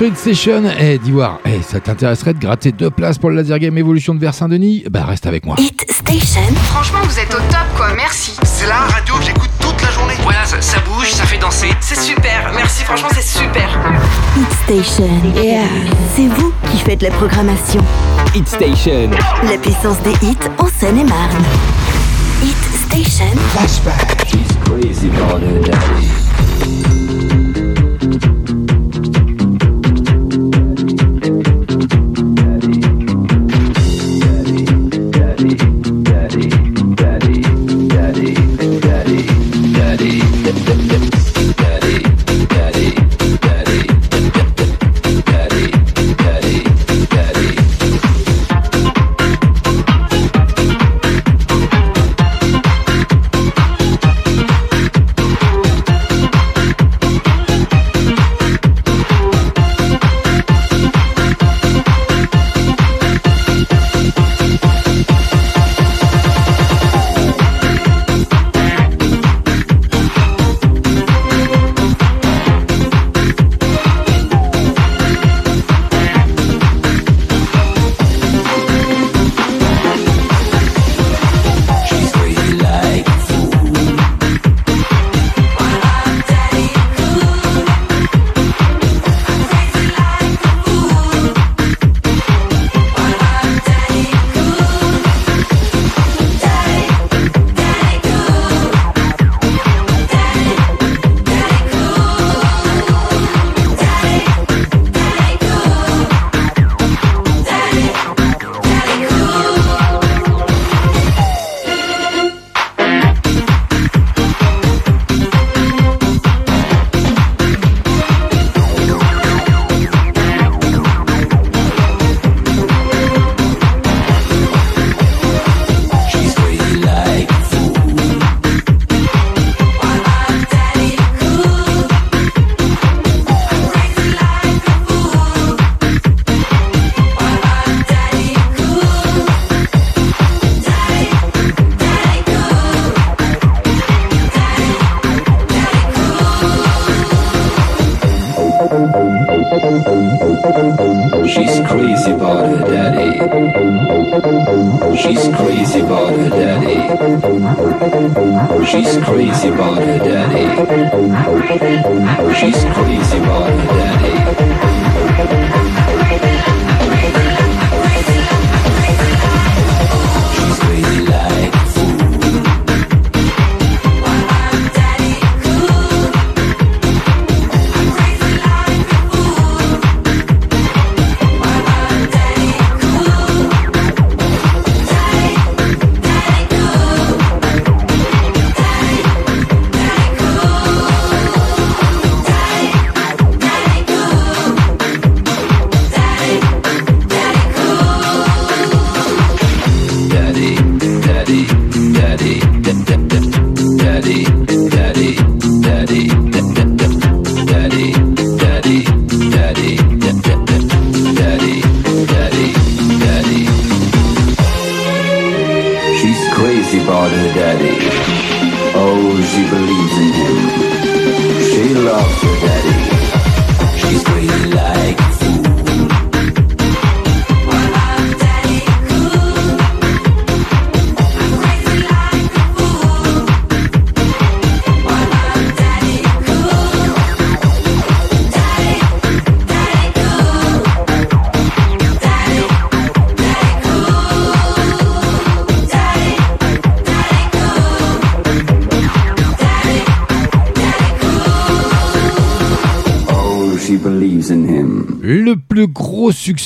Vous êtes bien sur Hit Station. Eh, Diwar, eh, ça t'intéresserait de gratter deux places pour le Laser Game Evolution de Vers-Saint-Denis Bah, reste avec moi. Hit Station. Franchement, vous êtes au top, quoi. Merci. C'est la radio que j'écoute toute la journée. Voilà, ça, ça bouge, ça fait danser. C'est super. Merci, franchement, c'est super. Hit Station. Yeah. C'est vous qui faites la programmation. Hit Station. La puissance des hits en Seine-et-Marne. Hit Station. Flashback. Crazy about her daddy.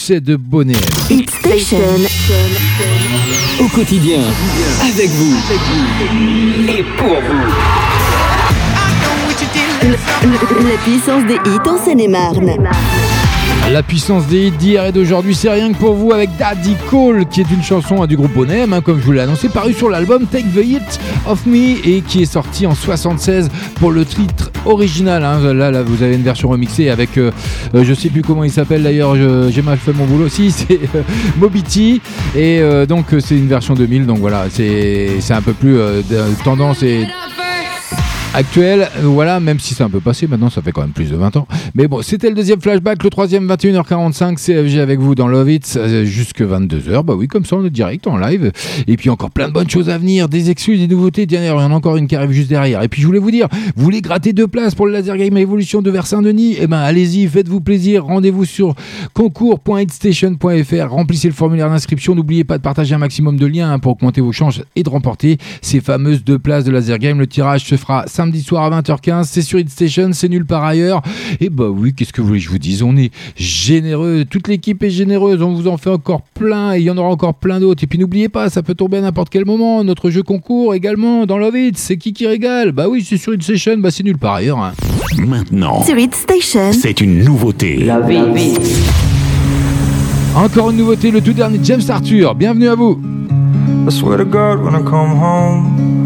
Succès de Bonnet. Hit Station. Au quotidien, avec vous et pour vous. La puissance des hits en Seine-et-Marne. La puissance des hits d'hier et d'aujourd'hui, c'est rien que pour vous avec Daddy Cole, qui est une chanson hein, du groupe Bonnet, hein, comme je vous l'ai annoncé, paru sur l'album Take the Hit of Me et qui est sorti en 76 pour le titre original. hein. Là, là, vous avez une version remixée avec, euh, euh, je sais plus comment il s'appelle d'ailleurs, j'ai mal fait mon boulot. *laughs* Si, c'est euh, Moby T. Et euh, donc, c'est une version 2000. Donc voilà, c'est un peu plus tendance et actuel. Euh, Voilà, même si c'est un peu passé, maintenant ça fait quand même plus de 20 ans. Mais bon, c'était le deuxième flashback, le troisième 21h45, CFG avec vous dans Love It euh, jusque 22h. Bah oui, comme ça on est direct en live. Et puis encore plein de bonnes choses à venir, des exclus, des nouveautés. Il y en a encore une qui arrive juste derrière. Et puis je voulais vous dire, vous voulez gratter deux places pour le Laser Game Evolution de Versailles-Denis Eh ben allez-y, faites-vous plaisir. Rendez-vous sur concours.hitstation.fr. Remplissez le formulaire d'inscription. N'oubliez pas de partager un maximum de liens hein, pour augmenter vos chances et de remporter ces fameuses deux places de Laser Game. Le tirage se fera samedi soir à 20h15. C'est sur Hitstation, c'est nul par ailleurs. Et bah oui, qu'est-ce que vous voulez que je vous dise? On est généreux. Toute l'équipe est généreuse. On vous en fait encore plein et il y en aura encore plein d'autres. Et puis n'oubliez pas, ça peut tomber à n'importe quel moment. Notre jeu concours également dans Love It. C'est qui qui régale? Bah oui, c'est sur Hitstation. Bah c'est nul par ailleurs. hein. Maintenant, Sur Station. c'est une nouveauté. Encore une nouveauté, le tout dernier James Arthur. Bienvenue à vous. I swear to God, when I come home,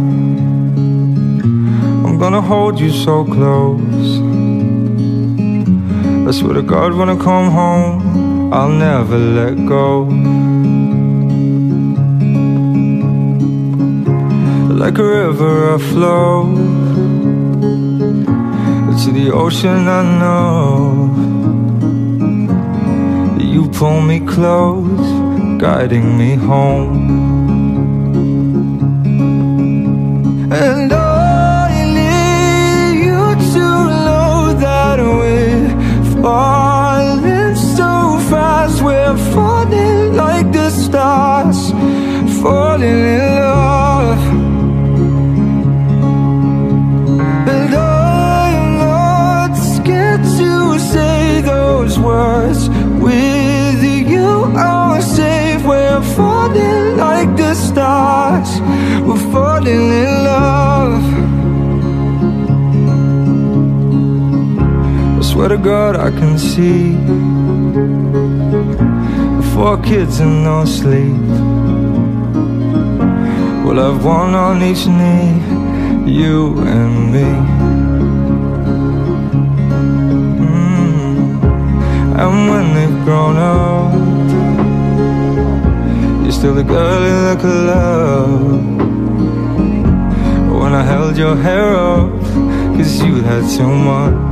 Gonna hold you so close. I swear to God, when I come home, I'll never let go. Like a river, I flow to the ocean. I know you pull me close, guiding me home. And I We're falling like the stars, falling in love. And I'm not scared to say those words. With you, I'm safe. We're falling like the stars. We're falling in love. I swear to God, I can see four kids and no sleep. We'll have one on each knee, you and me. Mm. And when they've grown up, you're still the girl in the club. When I held your hair up, cause you had too much.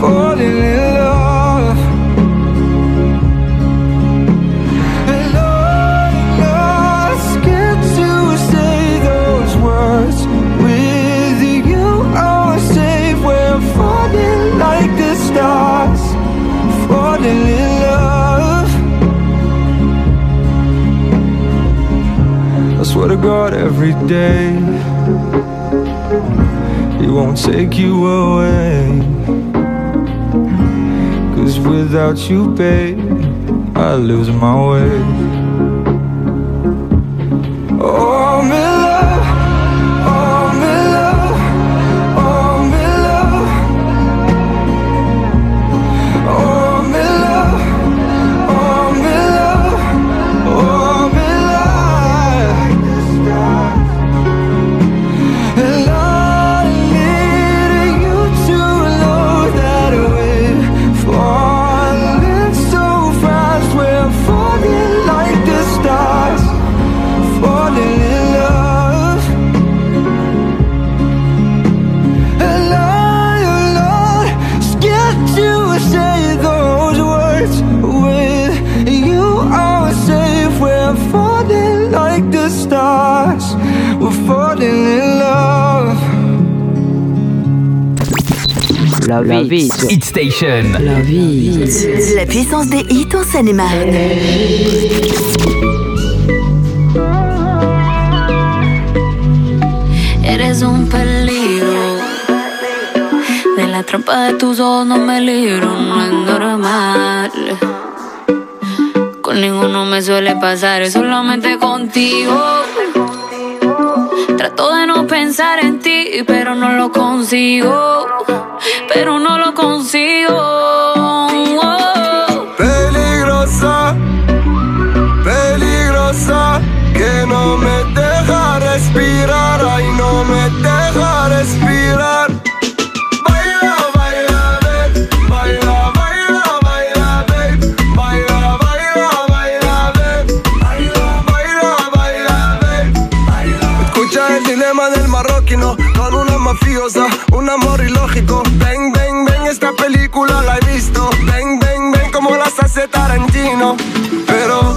Falling in love. And I'm not scared to say those words. With you, I'm safe. We're falling like the stars, falling in love. I swear to God, every day He won't take you away. Without you, babe, I lose my way. Hit Station. La puissance des hits en Seine-et-Marne. Eres un peligro. De la trampa de tus ojos no me libro, no es normal. Con ninguno me suele pasar, es solamente contigo. Trato de no pensar en ti, pero no lo consigo. Pero no lo consigo. Oh. Peligrosa, peligrosa, que no me un amor ilógico. Ven, ven, ven, esta película la he visto. Ven, ven, ven, como las hace Tarantino. Pero,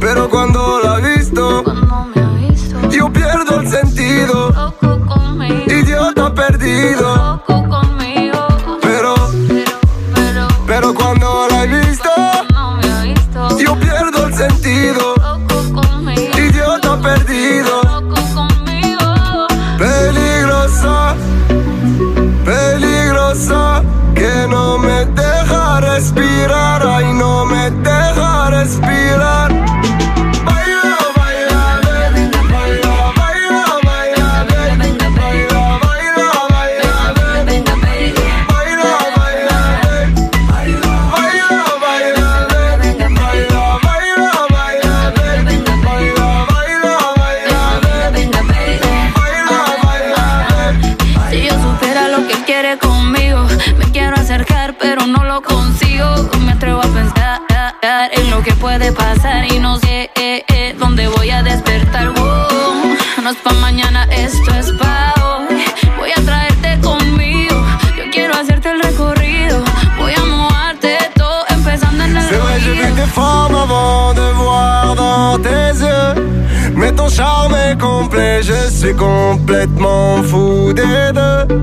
pero cuando suis complètement fou des deux.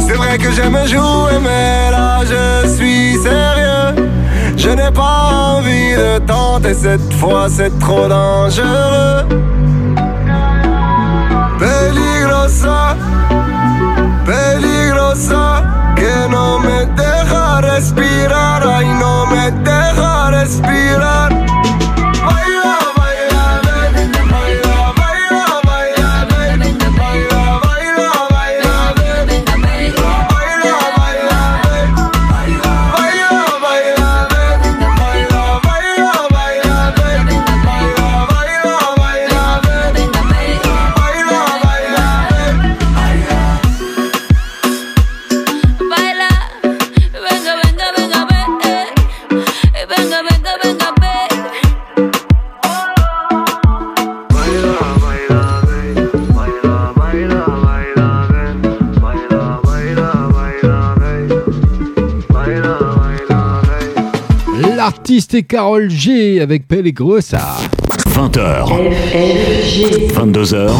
C'est vrai que j'aime jouer, mais là je suis sérieux. Je n'ai pas envie de tenter cette fois, c'est trop dangereux. Peligrosa, peligrosa, que no me Est Carole G avec Pellegrosa. 20h. 22h.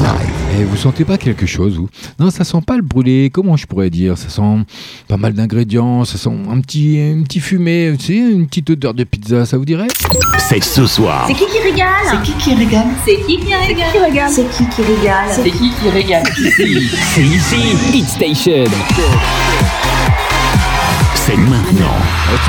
Et vous sentez pas quelque chose vous? Non, ça sent pas le brûlé. Comment je pourrais dire? Ça sent pas mal d'ingrédients. Ça sent un petit, un petit fumé. Tu sais, une petite odeur de pizza. Ça vous dirait? C'est ce soir. C'est qui qui régale? C'est qui qui régale? C'est qui qui régale? C'est qui qui régale? C'est qui qui régale? Ici, c'est ici, Hit Station. C'est maintenant.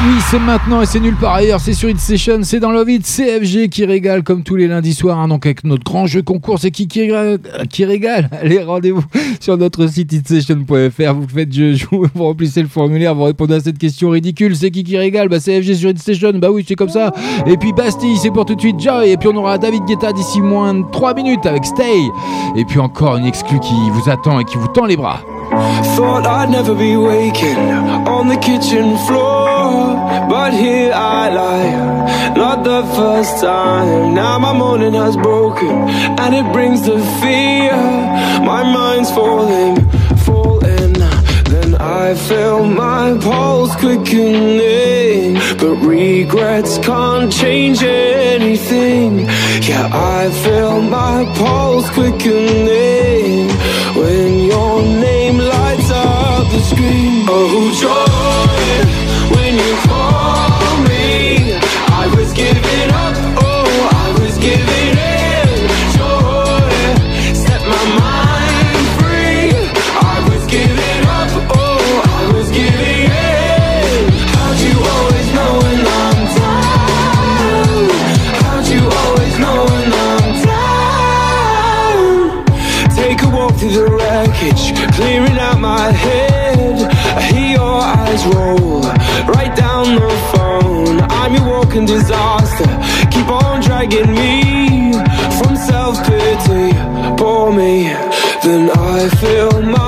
Oui, c'est maintenant et c'est nulle part ailleurs. C'est sur Hit Station, c'est dans Love It, CFG qui régale comme tous les lundis soirs. hein. donc avec notre grand jeu concours, c'est qui qui régale, qui régale *laughs* Allez, rendez-vous sur notre site hitstation.fr. Vous faites jeu, *laughs* vous remplissez le formulaire, vous répondez à cette question ridicule. C'est qui qui régale? Bah CFG sur Hit Station. Bah oui, c'est comme ça. Et puis Bastille, c'est pour tout de suite Joy. Et puis on aura David Guetta d'ici moins de 3 minutes avec Stay. Et puis encore une exclue qui vous attend et qui vous tend les bras. Thought I'd never be waking on the kitchen floor, but here I lie, not the first time. Now my morning has broken, and it brings the fear. My mind's falling, falling. Then I feel my pulse quickening, but regrets can't change anything. Yeah, I feel my pulse quickening when your name Oh, joy, when you call me, I was giving Walking disaster. Keep on dragging me from self pity. Pour me, then I feel my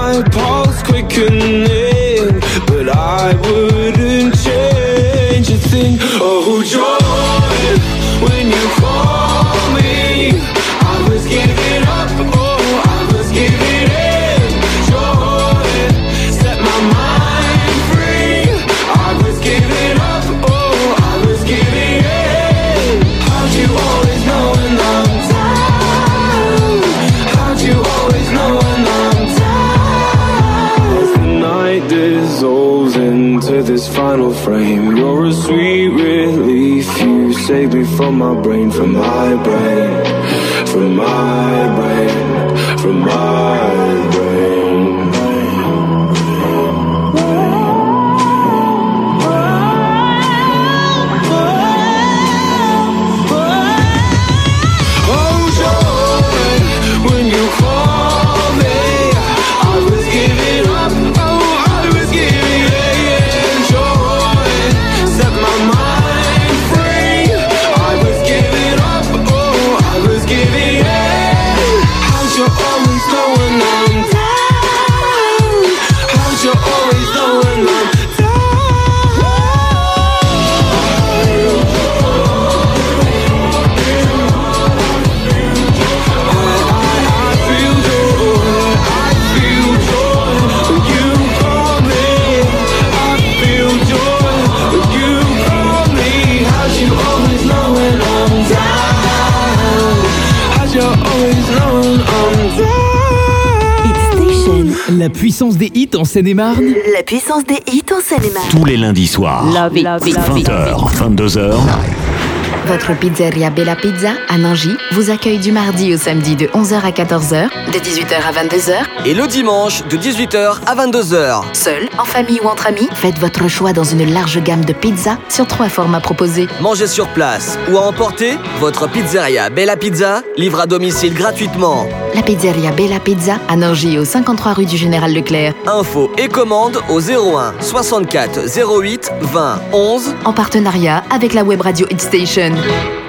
this final frame. You're a sweet relief. You save me from my brain, from my brain, from my brain, from my brain. La puissance des hits en Seine-et-Marne La puissance des hits en Seine-et-Marne. Tous les lundis soirs. Love it, love it, love it. 20h, 22h. Votre pizzeria Bella Pizza à Nangy vous accueille du mardi au samedi de 11h à 14h, de 18h à 22h. Et le dimanche de 18h à 22h. Seul, en famille ou entre amis, faites votre choix dans une large gamme de pizzas sur trois formats proposés. Mangez sur place ou à emporter, votre pizzeria Bella Pizza livre à domicile gratuitement. La pizzeria Bella Pizza à Nangy au 53 rue du Général Leclerc. Info et commande au 01 64 08 20 11 En partenariat avec la web radio Hit Station.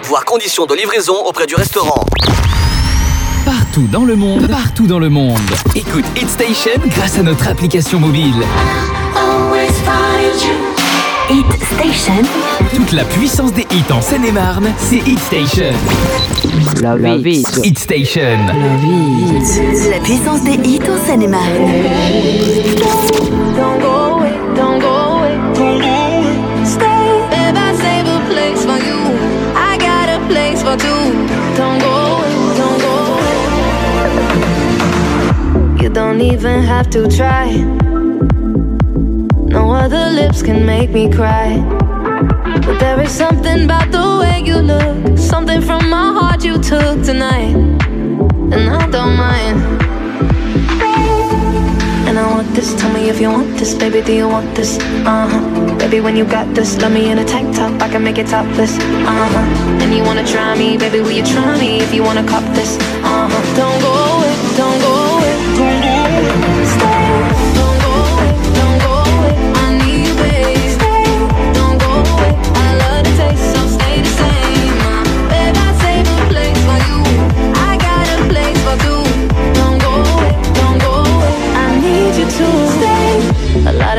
Voir conditions de livraison auprès du restaurant. Partout dans le monde, partout dans le monde. Écoute Hit Station grâce à notre application mobile. Hit Station. Toute la puissance des hits en Seine-et-Marne, c'est Hit Station. Love it. Hit Station. La puissance des hits en Seine-et-Marne. Don't go away, don't go away, don't go away. Stay, babe, I save a place for you. I got a place for two. Don't go away, don't go away. You don't even have to try. Other lips can make me cry. But there is something about the way you look, something from my heart you took tonight, and I don't mind. And I want this, tell me if you want this, baby, do you want this? Uh huh. Baby, when you got this, love me in a tank top, I can make it topless. Uh huh. And you wanna try me, baby, will you try me if you wanna cop this? Uh huh. Don't go away, don't go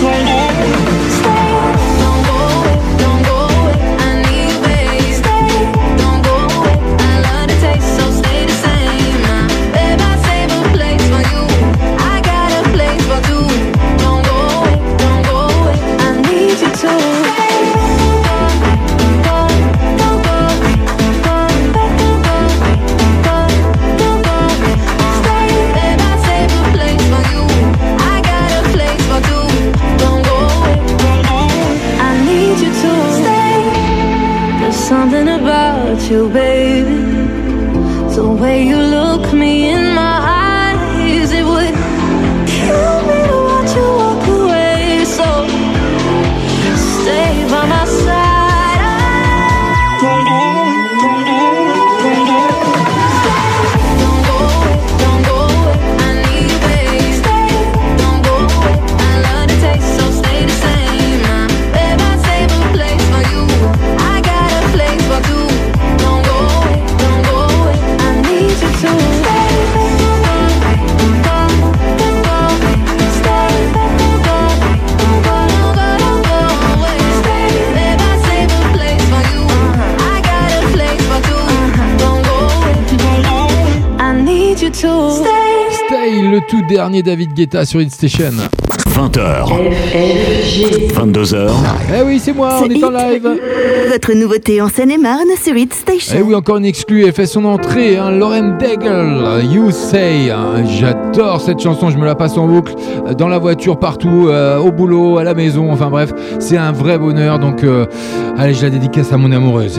Toilet tout dernier David Guetta sur Hit Station. 20h. 22h. Eh oui, c'est moi, on est en live. Votre nouveauté en Seine-et-Marne sur Hit Station. Eh oui, encore une exclue, elle fait son entrée, hein, Lauren Daigle, You Say. hein. J'adore cette chanson, je me la passe en boucle, dans la voiture, partout, euh, au boulot, à la maison, enfin bref, c'est un vrai bonheur. Donc, euh, allez, je la dédicace à mon amoureuse.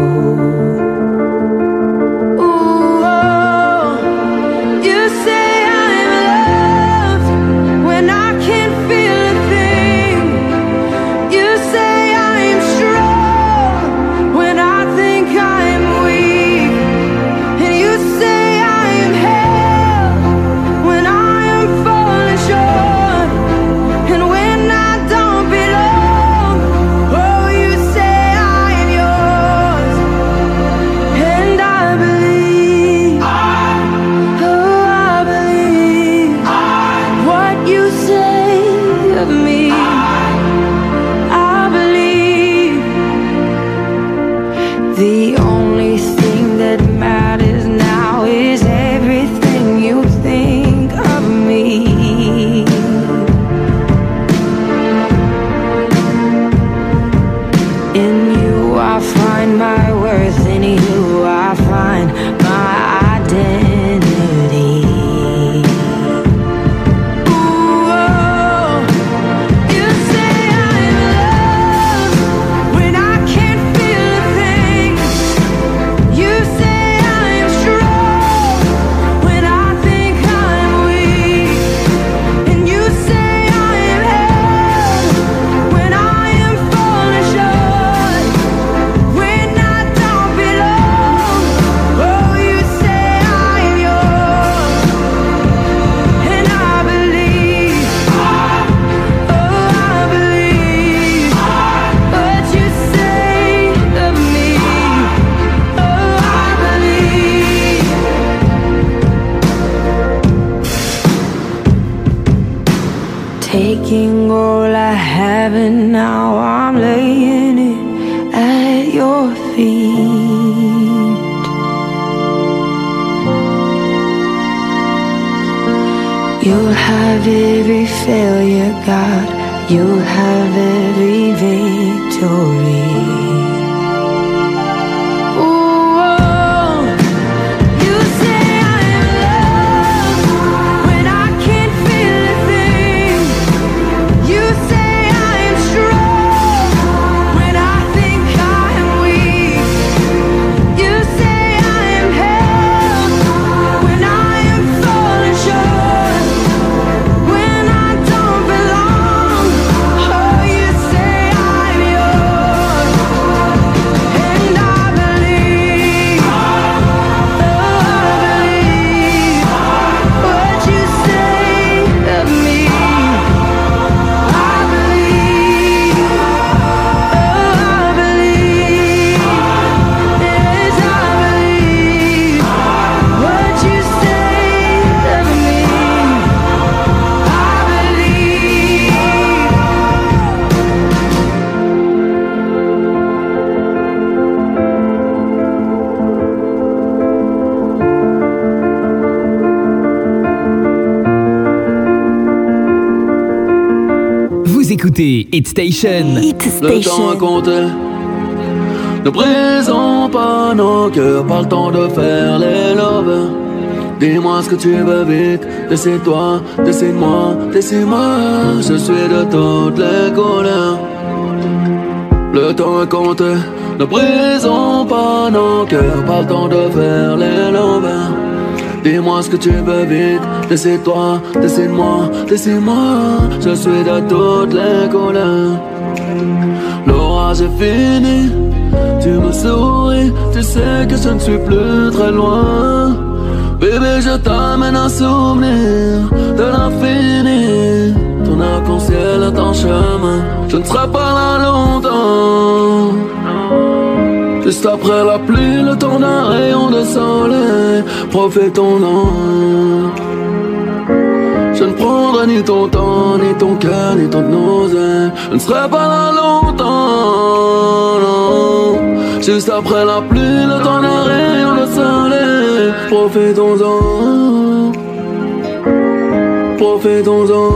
Écoutez Hit Station. Hit Le temps est compté. Ne brisons pas nos cœurs, pas le temps de faire les lovers. Dis-moi ce que tu veux vite, décide-toi, décide-moi, décide-moi. Je suis de toutes les couleurs. Le temps est compté. Ne brisons pas nos cœurs, pas le temps de faire les lovers. Dis-moi ce que tu veux vite, décide-toi, décide-moi, décide-moi. Je suis de toutes les couleurs. L'orage est fini, tu me souris, tu sais que je ne suis plus très loin. Bébé, je t'amène un souvenir de l'infini. Ton arc-en-ciel est en chemin, je ne serai pas là longtemps. Juste après la pluie, le temps d'un rayon de soleil, profitons-en. Je ne prendrai ni ton temps, ni ton cœur, ni ton nausée. Je ne serai pas là longtemps, non. Juste après la pluie, le temps d'un rayon de soleil, profitons-en. Profitons-en.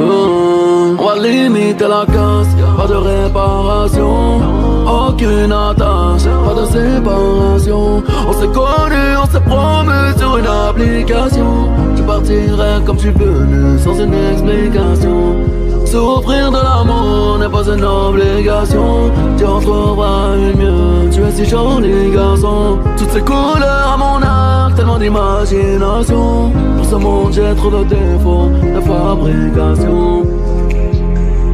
Oh. On va limiter la casse, pas de réparation. Aucune attache, pas de séparation. On s'est connus, on s'est promu sur une application. Tu partirais comme tu venu, sans une explication. Souffrir de l'amour n'est pas une obligation. Tu en trouveras une mieux, tu es si joli garçon. Toutes ces couleurs à mon arc, tellement d'imagination. Pour ce monde, j'ai trop de défauts de fabrication.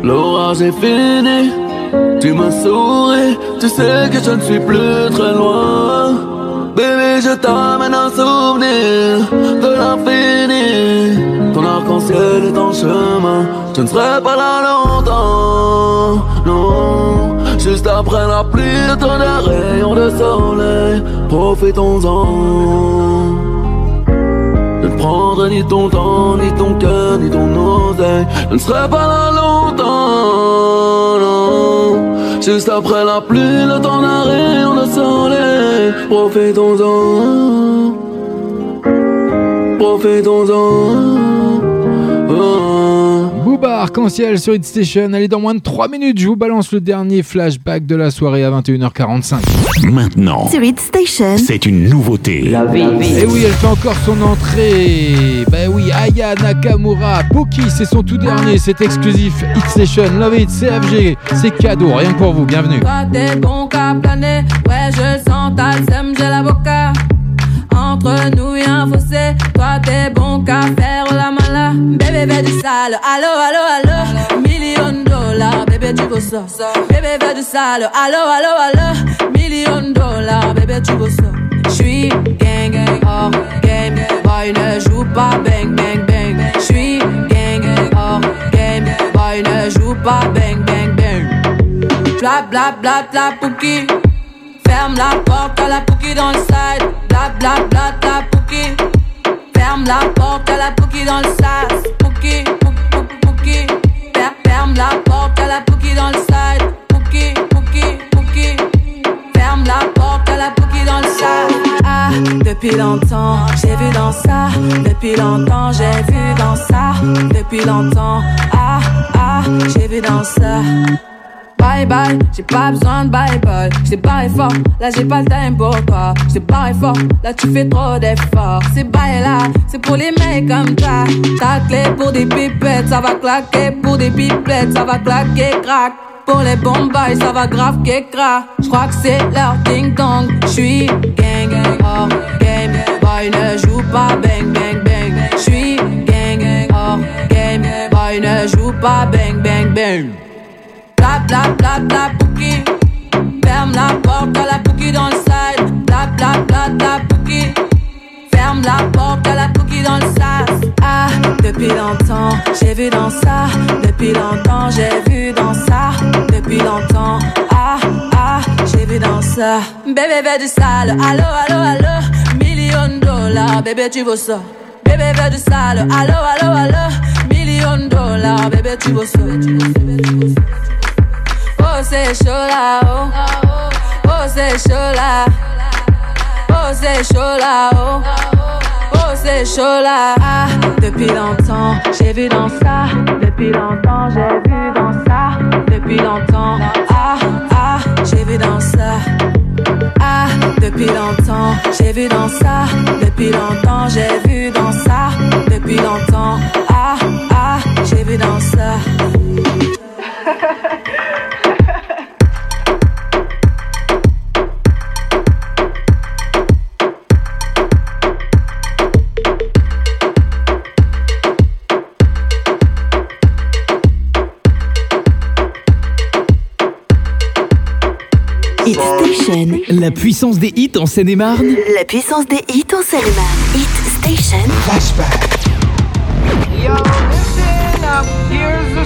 L'orage est fini. Tu me souris, tu sais que je ne suis plus très loin. Bébé, je t'amène un souvenir de l'infini. Ton arc-en-ciel est en chemin, je ne serai pas là longtemps. Non, juste après la pluie, temps d'un rayon de soleil. Profitons-en. Je ne prendrai ni ton temps, ni ton cœur, ni ton oseille. Je ne serai pas là longtemps, non. Juste après la pluie, le temps d'un rayon de soleil. Profitons-en. Profitons-en. Oh. Booba Arc-en-Ciel sur Hit Station. Allez, dans moins de 3 minutes, je vous balance le dernier flashback de la soirée à 21h45. Maintenant, Sur Station. c'est une nouveauté. Et oui, elle fait encore son entrée. Ben oui, Aya Nakamura, Poki, c'est son tout dernier, c'est exclusif. Hit Station, Love It, CFG, c'est cadeau, rien que pour vous, bienvenue. Toi t'es bon qu'à planer, ouais je sens ta sème, j'ai l'avocat Entre nous y'a un fossé, toi t'es bon qu'à faire la mala Bébé fais du sale, allo allo allo Million dollars, bébé tu veux ça? Bébé fais du sale, allo allo allo Million dollars, bébé tu veux ça? J'suis gang gang, hors game. Boy ne joue pas bang bang bang. J'suis gang gang, hors game. Boy ne joue pas bang bang bang. Bla bla bla bla pouki Ferme la porte à la pouki dans le side. Bla bla bla bla pouki Ferme la porte à la pouki dans le sas pouki, pouki Fer- Ferme la porte à la pouki dans le side Pouki, pouki, pouki Ferme la porte à la pouki dans le sas Ah, depuis longtemps, j'ai vu dans ça. Depuis longtemps, j'ai vu dans ça. Depuis longtemps, ah, ah, j'ai vu dans ça Bye bye, j'ai pas besoin de bye bye. J't'ai barré fort, là j'ai pas le time pour toi. J't'ai barré fort, là tu fais trop d'efforts. C'est bye là, c'est pour les mecs comme toi. Ta clé pour des pipettes, ça va claquer. Pour des pipettes, ça va claquer, crack. Pour les bombes, ça va grave qu'écra. J'crois que c'est leur ding dong. J'suis gang gang, hors game. Boy ne joue pas bang bang bang. J'suis gang gang, hors game. Boy ne joue pas bang bang bang. Bla pouki Ferme la porte à la pouki dans le side Bla pouki Ferme la porte à la pouki dans le sas Ah, depuis longtemps, j'ai vu dans ça. Depuis longtemps, j'ai vu dans ça. Depuis longtemps, ah, ah, j'ai vu dans ça. Bébé veut du sale, allo, allo, allo Million de dollars, bébé tu veux ça. Bébé veut du sale, allo, allo, allo Million de dollars, bébé tu veux ça. c'est chaud là, chaud là Oh c'est chaud là, oh chaud là ah, Depuis longtemps, j'ai vu dans ça. Depuis longtemps, j'ai vu dans ça. Depuis longtemps, ah, ah, j'ai vu dans ça. Ah, depuis longtemps, j'ai vu dans ça. Depuis longtemps, j'ai vu dans ça. Depuis longtemps, ah, ah, j'ai vu dans ça *laughs* La puissance des hits en Seine-et-Marne. La puissance des hits en Seine-et-Marne. Hit Station. Flashback.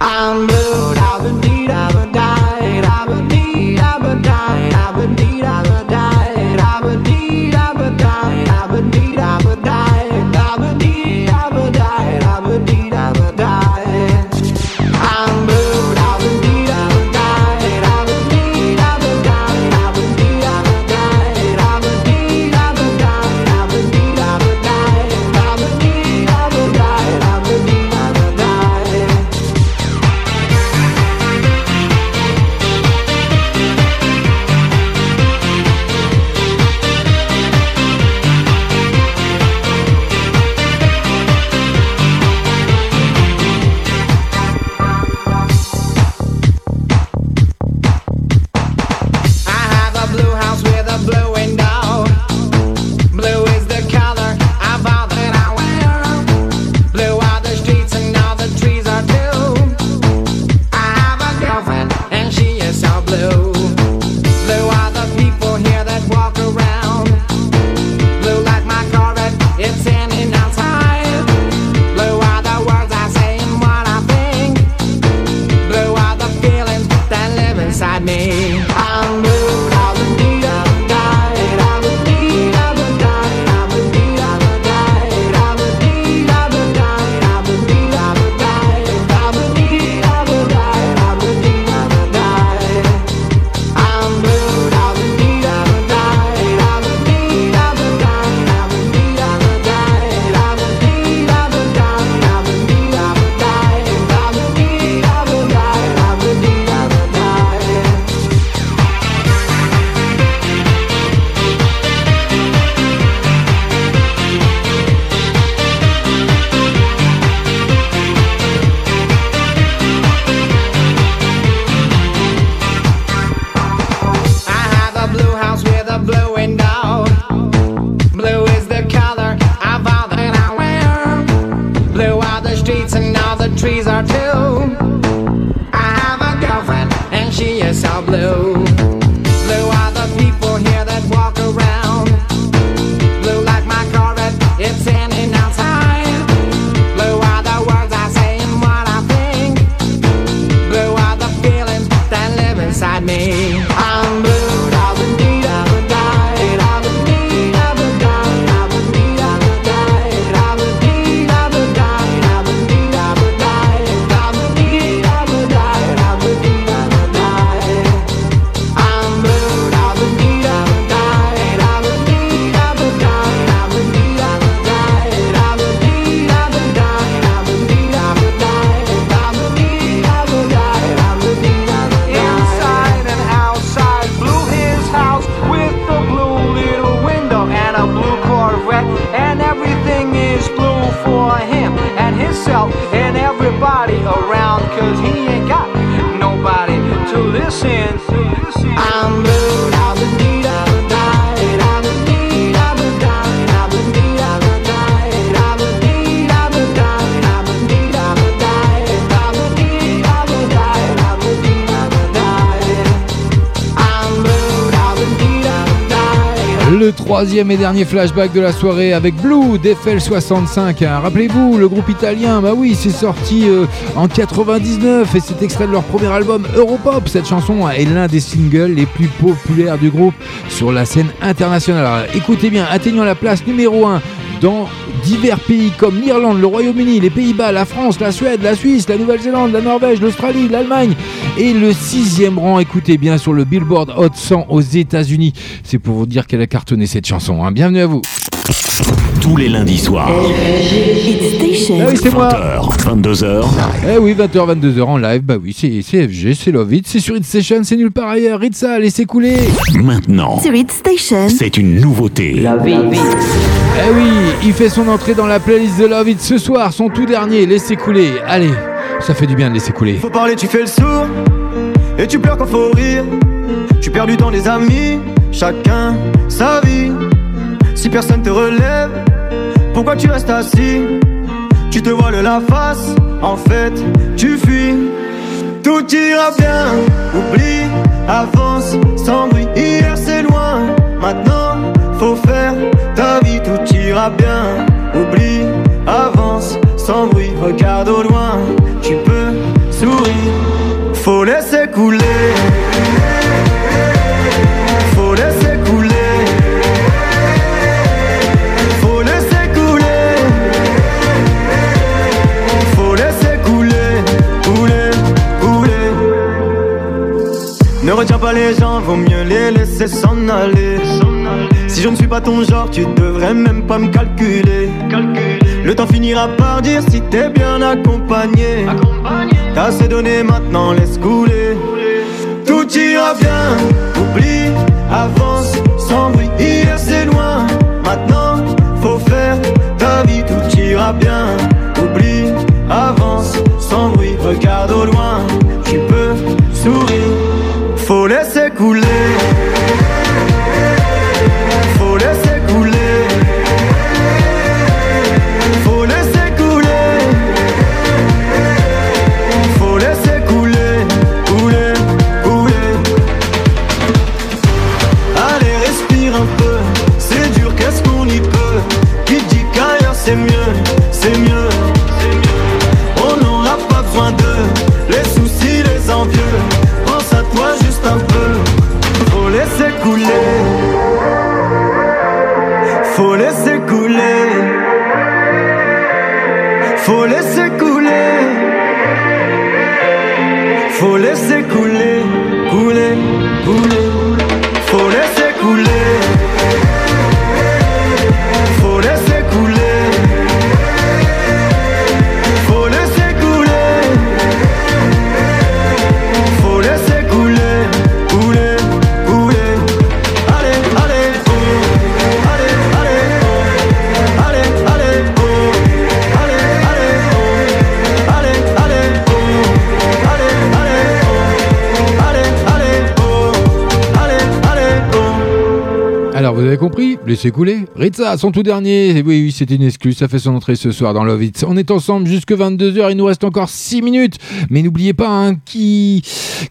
I'm blue. i've been dead i've been dead i've been dead et dernier flashback de la soirée avec Blue d'Eiffel65. Hein, rappelez-vous, le groupe italien, bah oui, c'est sorti euh, en 99 et c'est extrait de leur premier album Europop. Cette chanson est l'un des singles les plus populaires du groupe sur la scène internationale. Écoutez bien, atteignant la place numéro 1 dans divers pays comme l'Irlande, le Royaume-Uni, les Pays-Bas, la France, la Suède, la Suisse, la Nouvelle-Zélande, la Norvège, l'Australie, l'Allemagne, et le sixième rang, écoutez bien, sur le Billboard Hot 100 aux États-Unis. C'est pour vous dire qu'elle a cartonné cette chanson. Hein. Bienvenue à vous. Tous les lundis soirs. Ah oui, c'est moi. 20h, 22h. Eh oui, 20h, 22h en live. Bah oui, c'est FG, c'est Love It, c'est sur It Station, c'est nulle part ailleurs. It's ça, laissez couler. Maintenant. Sur Station. C'est une nouveauté. Love It. Eh oui, il fait son entrée dans la playlist de Love It ce soir, son tout dernier. Laissez couler. Allez ça fait du bien de laisser couler. Faut parler, tu fais le sourd. Et tu pleures quand faut rire. Tu perds du temps des amis. Chacun sa vie. Si personne te relève, pourquoi tu restes assis? Tu te voiles la face. En fait, tu fuis. Tout ira bien. Oublie, avance sans bruit. Hier c'est loin. Maintenant, faut faire ta vie. Tout ira bien. Oublie, avance sans bruit. Regarde au loin. Faut laisser couler. Faut laisser couler. Faut laisser couler. Faut laisser couler. Couler, couler. Ne retiens pas les gens, vaut mieux les laisser s'en aller. Si je ne suis pas ton genre, tu devrais même pas me calculer. Le temps finira par dire si t'es bien accompagné. T'as assez donné, maintenant laisse couler. Tout ira bien, oublie, avance sans bruit. Hier c'est loin, maintenant faut faire ta vie. Tout ira bien, oublie, avance sans bruit. Regarde au loin, avez compris Laissez couler. Ritza, son tout dernier. Oui, oui, c'était une excuse. Ça fait son entrée ce soir dans Love It. On est ensemble jusque 22h. Il nous reste encore 6 minutes. Mais n'oubliez pas hein, qui...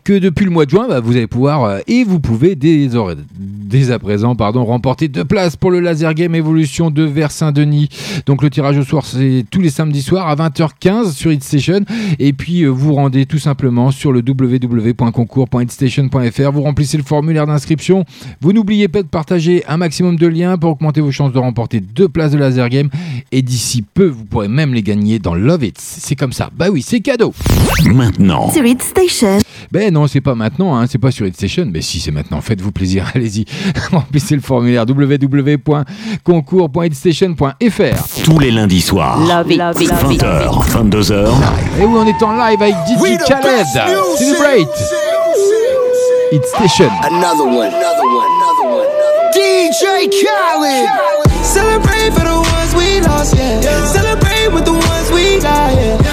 que depuis le mois de juin, bah, vous allez pouvoir euh, et vous pouvez dès, dès à présent pardon, remporter deux places pour le Laser Game Evolution de vers Saint-Denis. Donc, le tirage au soir, c'est tous les samedis soirs à 20h15 sur Hit Station. Et puis, euh, vous rendez tout simplement sur le www.concours.hitstation.fr. Vous remplissez le formulaire d'inscription. Vous n'oubliez pas de partager un maximum de liens pour augmenter vos chances de remporter deux places de laser game. Et d'ici peu, vous pourrez même les gagner dans Love It. C'est comme ça. Bah oui, c'est cadeau. Maintenant, Sur It Station. Ben non, c'est pas maintenant, hein, c'est pas sur Hit Station. Mais si, c'est maintenant. Faites-vous plaisir, *laughs* allez-y. *laughs* Remplissez le formulaire www.concours.hitstation.fr. tous les lundis soirs. Love it, love it, love it. 20h, 22h. Et oui, on est en live avec DJ Khaled. Celebrate. Hit Station. Another one. Another one. Another one. DJ Khaled. Celebrate for the ones we lost, yeah. Celebrate with the ones we got, yeah.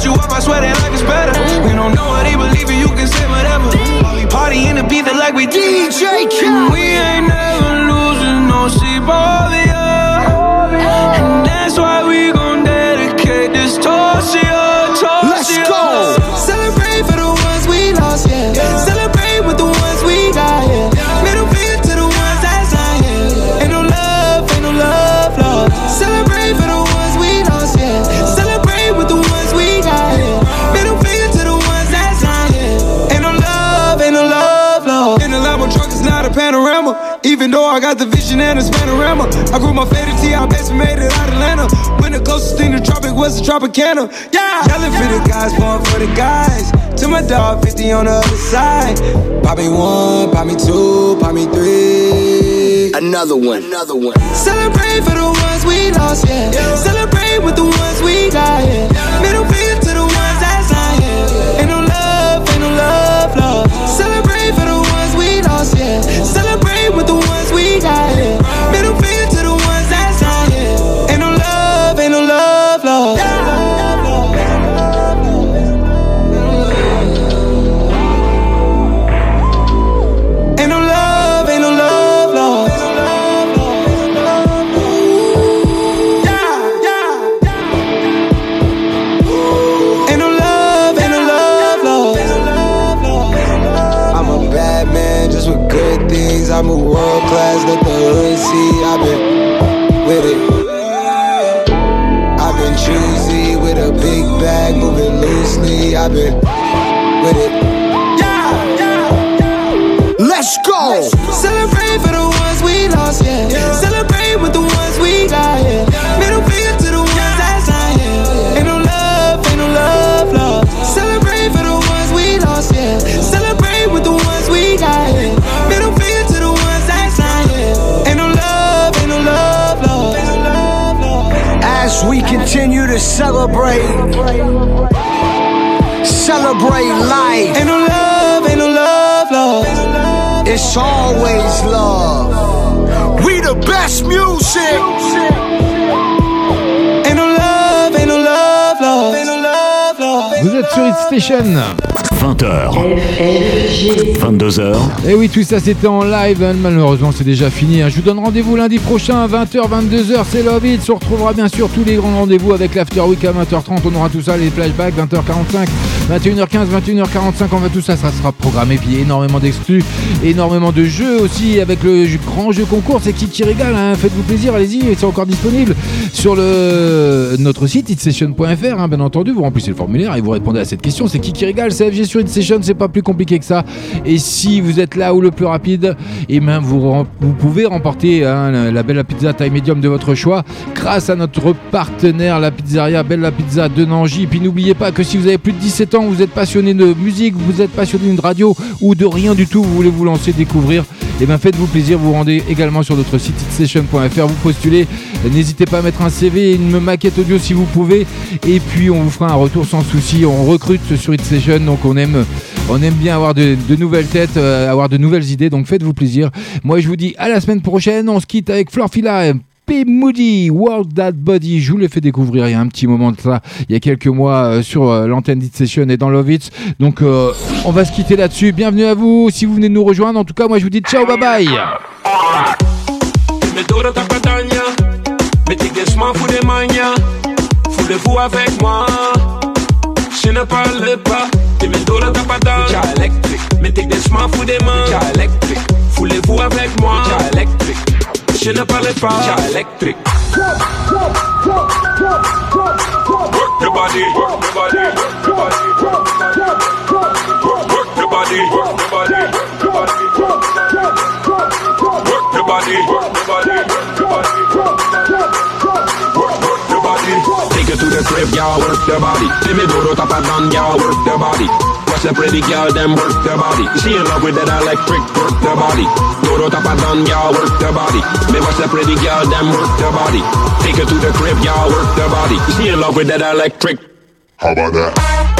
Got you up, I swear that life is better. We don't know what they believe in, you can say whatever. While we party in the beat like we DJ Khaled. I got the vision and it's panorama, I grew my faded T, I best made it out of Atlanta. When the closest thing to tropic was the Tropicana. Yeah, yelling for the guys, born for the guys. To my dog, 50 on the other side. Pop me one, pop me two, pop me three. Another one, another one. Celebrate for the ones we lost, yeah. Celebrate with the ones we got, yeah. Middle world let the hood see. I've been with it. I've been choosy with a big bag, moving loosely. I've been with it. To celebrate, celebrate life. Ain't no love, ain't no love, love. It's always love. We the best music. Ain't no love, ain't no love, love. Vous êtes sur Hit Station. 20h. 22h. Et oui, tout ça c'était en live. hein. Malheureusement, c'est déjà fini. hein. Je vous donne rendez-vous lundi prochain à 20h, 22h. C'est Love It. On retrouvera bien sûr tous les grands rendez-vous avec l'After Week à 20h30. On aura tout ça, les flashbacks, 20h45, 21h15, 21h45. On va tout ça, ça sera programmé. Puis énormément d'exclus, énormément de jeux aussi avec le grand jeu concours. C'est qui qui régale. hein. Faites-vous plaisir, allez-y. C'est encore disponible sur notre site hitsession.fr. hein, bien entendu, vous remplissez le formulaire et vous répondez à cette question. C'est qui qui régale CFG sur Hitsession, c'est pas plus compliqué que ça. Et si vous êtes là ou le plus rapide, et même vous, rem- vous pouvez remporter hein, la, la Bella Pizza taille médium de votre choix grâce à notre partenaire, la pizzeria Bella Pizza de Nangy. Et puis n'oubliez pas que si vous avez plus de 17 ans, vous êtes passionné de musique, vous êtes passionné de radio ou de rien du tout, vous voulez vous lancer, découvrir, et bien faites-vous plaisir, vous rendez également sur notre site hitsession.fr, vous postulez, n'hésitez pas à mettre un CV une maquette audio si vous pouvez, et puis on vous fera un retour sans souci, on recrute sur Hitsession, donc on aime, on aime bien avoir de, de nouvelles têtes, euh, avoir de nouvelles idées, donc faites-vous plaisir. Moi je vous dis à la semaine prochaine, on se quitte avec Florfila. P. Moody, World That Body, je vous l'ai fait découvrir il y a un petit moment de ça, il y a quelques mois euh, sur euh, l'antenne Session et dans Love It. Donc euh, on va se quitter là-dessus. Bienvenue à vous si vous venez de nous rejoindre. En tout cas, moi je vous dis ciao, bye bye. Foulez-vous moi. Je ne parle pas, mettez des chemins foulez-vous avec moi, up all the. Electric. Work the body, work the body, work the body, work the body. The. Work the body, Take it to the crib, y'all. Work the body. Timmy Doro, tap a y'all. Work the body. The pretty girl, them work the body. She in love with that electric, work the body. Do the top of done, y'all work the body. Me watch the pretty girl, them work the body. Take her to the crib, y'all work the body. She in love with that electric. How about that?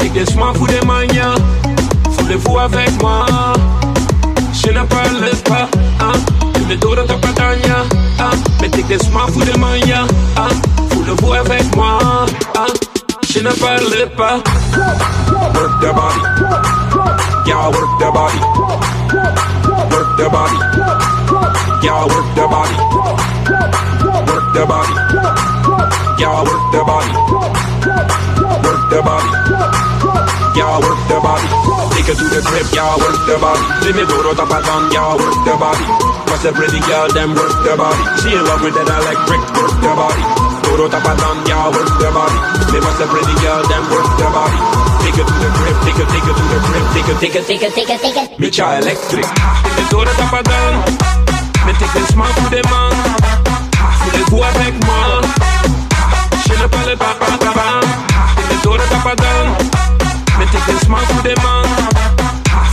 patagna, des mains fous des manias, foulez-vous avec moi. Je ne parle pas, hein. Me donnes ta patania, hein. Mais t'es que smart, fou de mania, hein. Faut le avec moi. Je ne parle pas. Work the body. Y'all work the body. Work the body. Y'all work the body. Work the body. Y'all work the body. Work the body. Y'all work the body. Take her to the crib, y'all work the body. Jimmy Doro down, y'all work the body. What's a pretty girl, them work the body. She in love with that electric, work the body. Doro down, y'all work the body. Me what's a pretty girl, them work the body. Take her to the crib, take her, take her to the crib, take her, take her, take her, take her, take her. Me cha electric. Me Doro down. Me take the smart pour des mains. Voulez-vous avec moi? Je ne parle pas, pas, pas, pas. Me Doro top a down. Me take the smart pour des mains.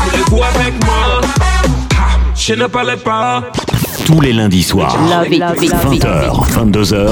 Voulez-vous avec moi? Je ne parle pas. Tous les lundis soirs, Love it, love it, love it. 20h, 22h,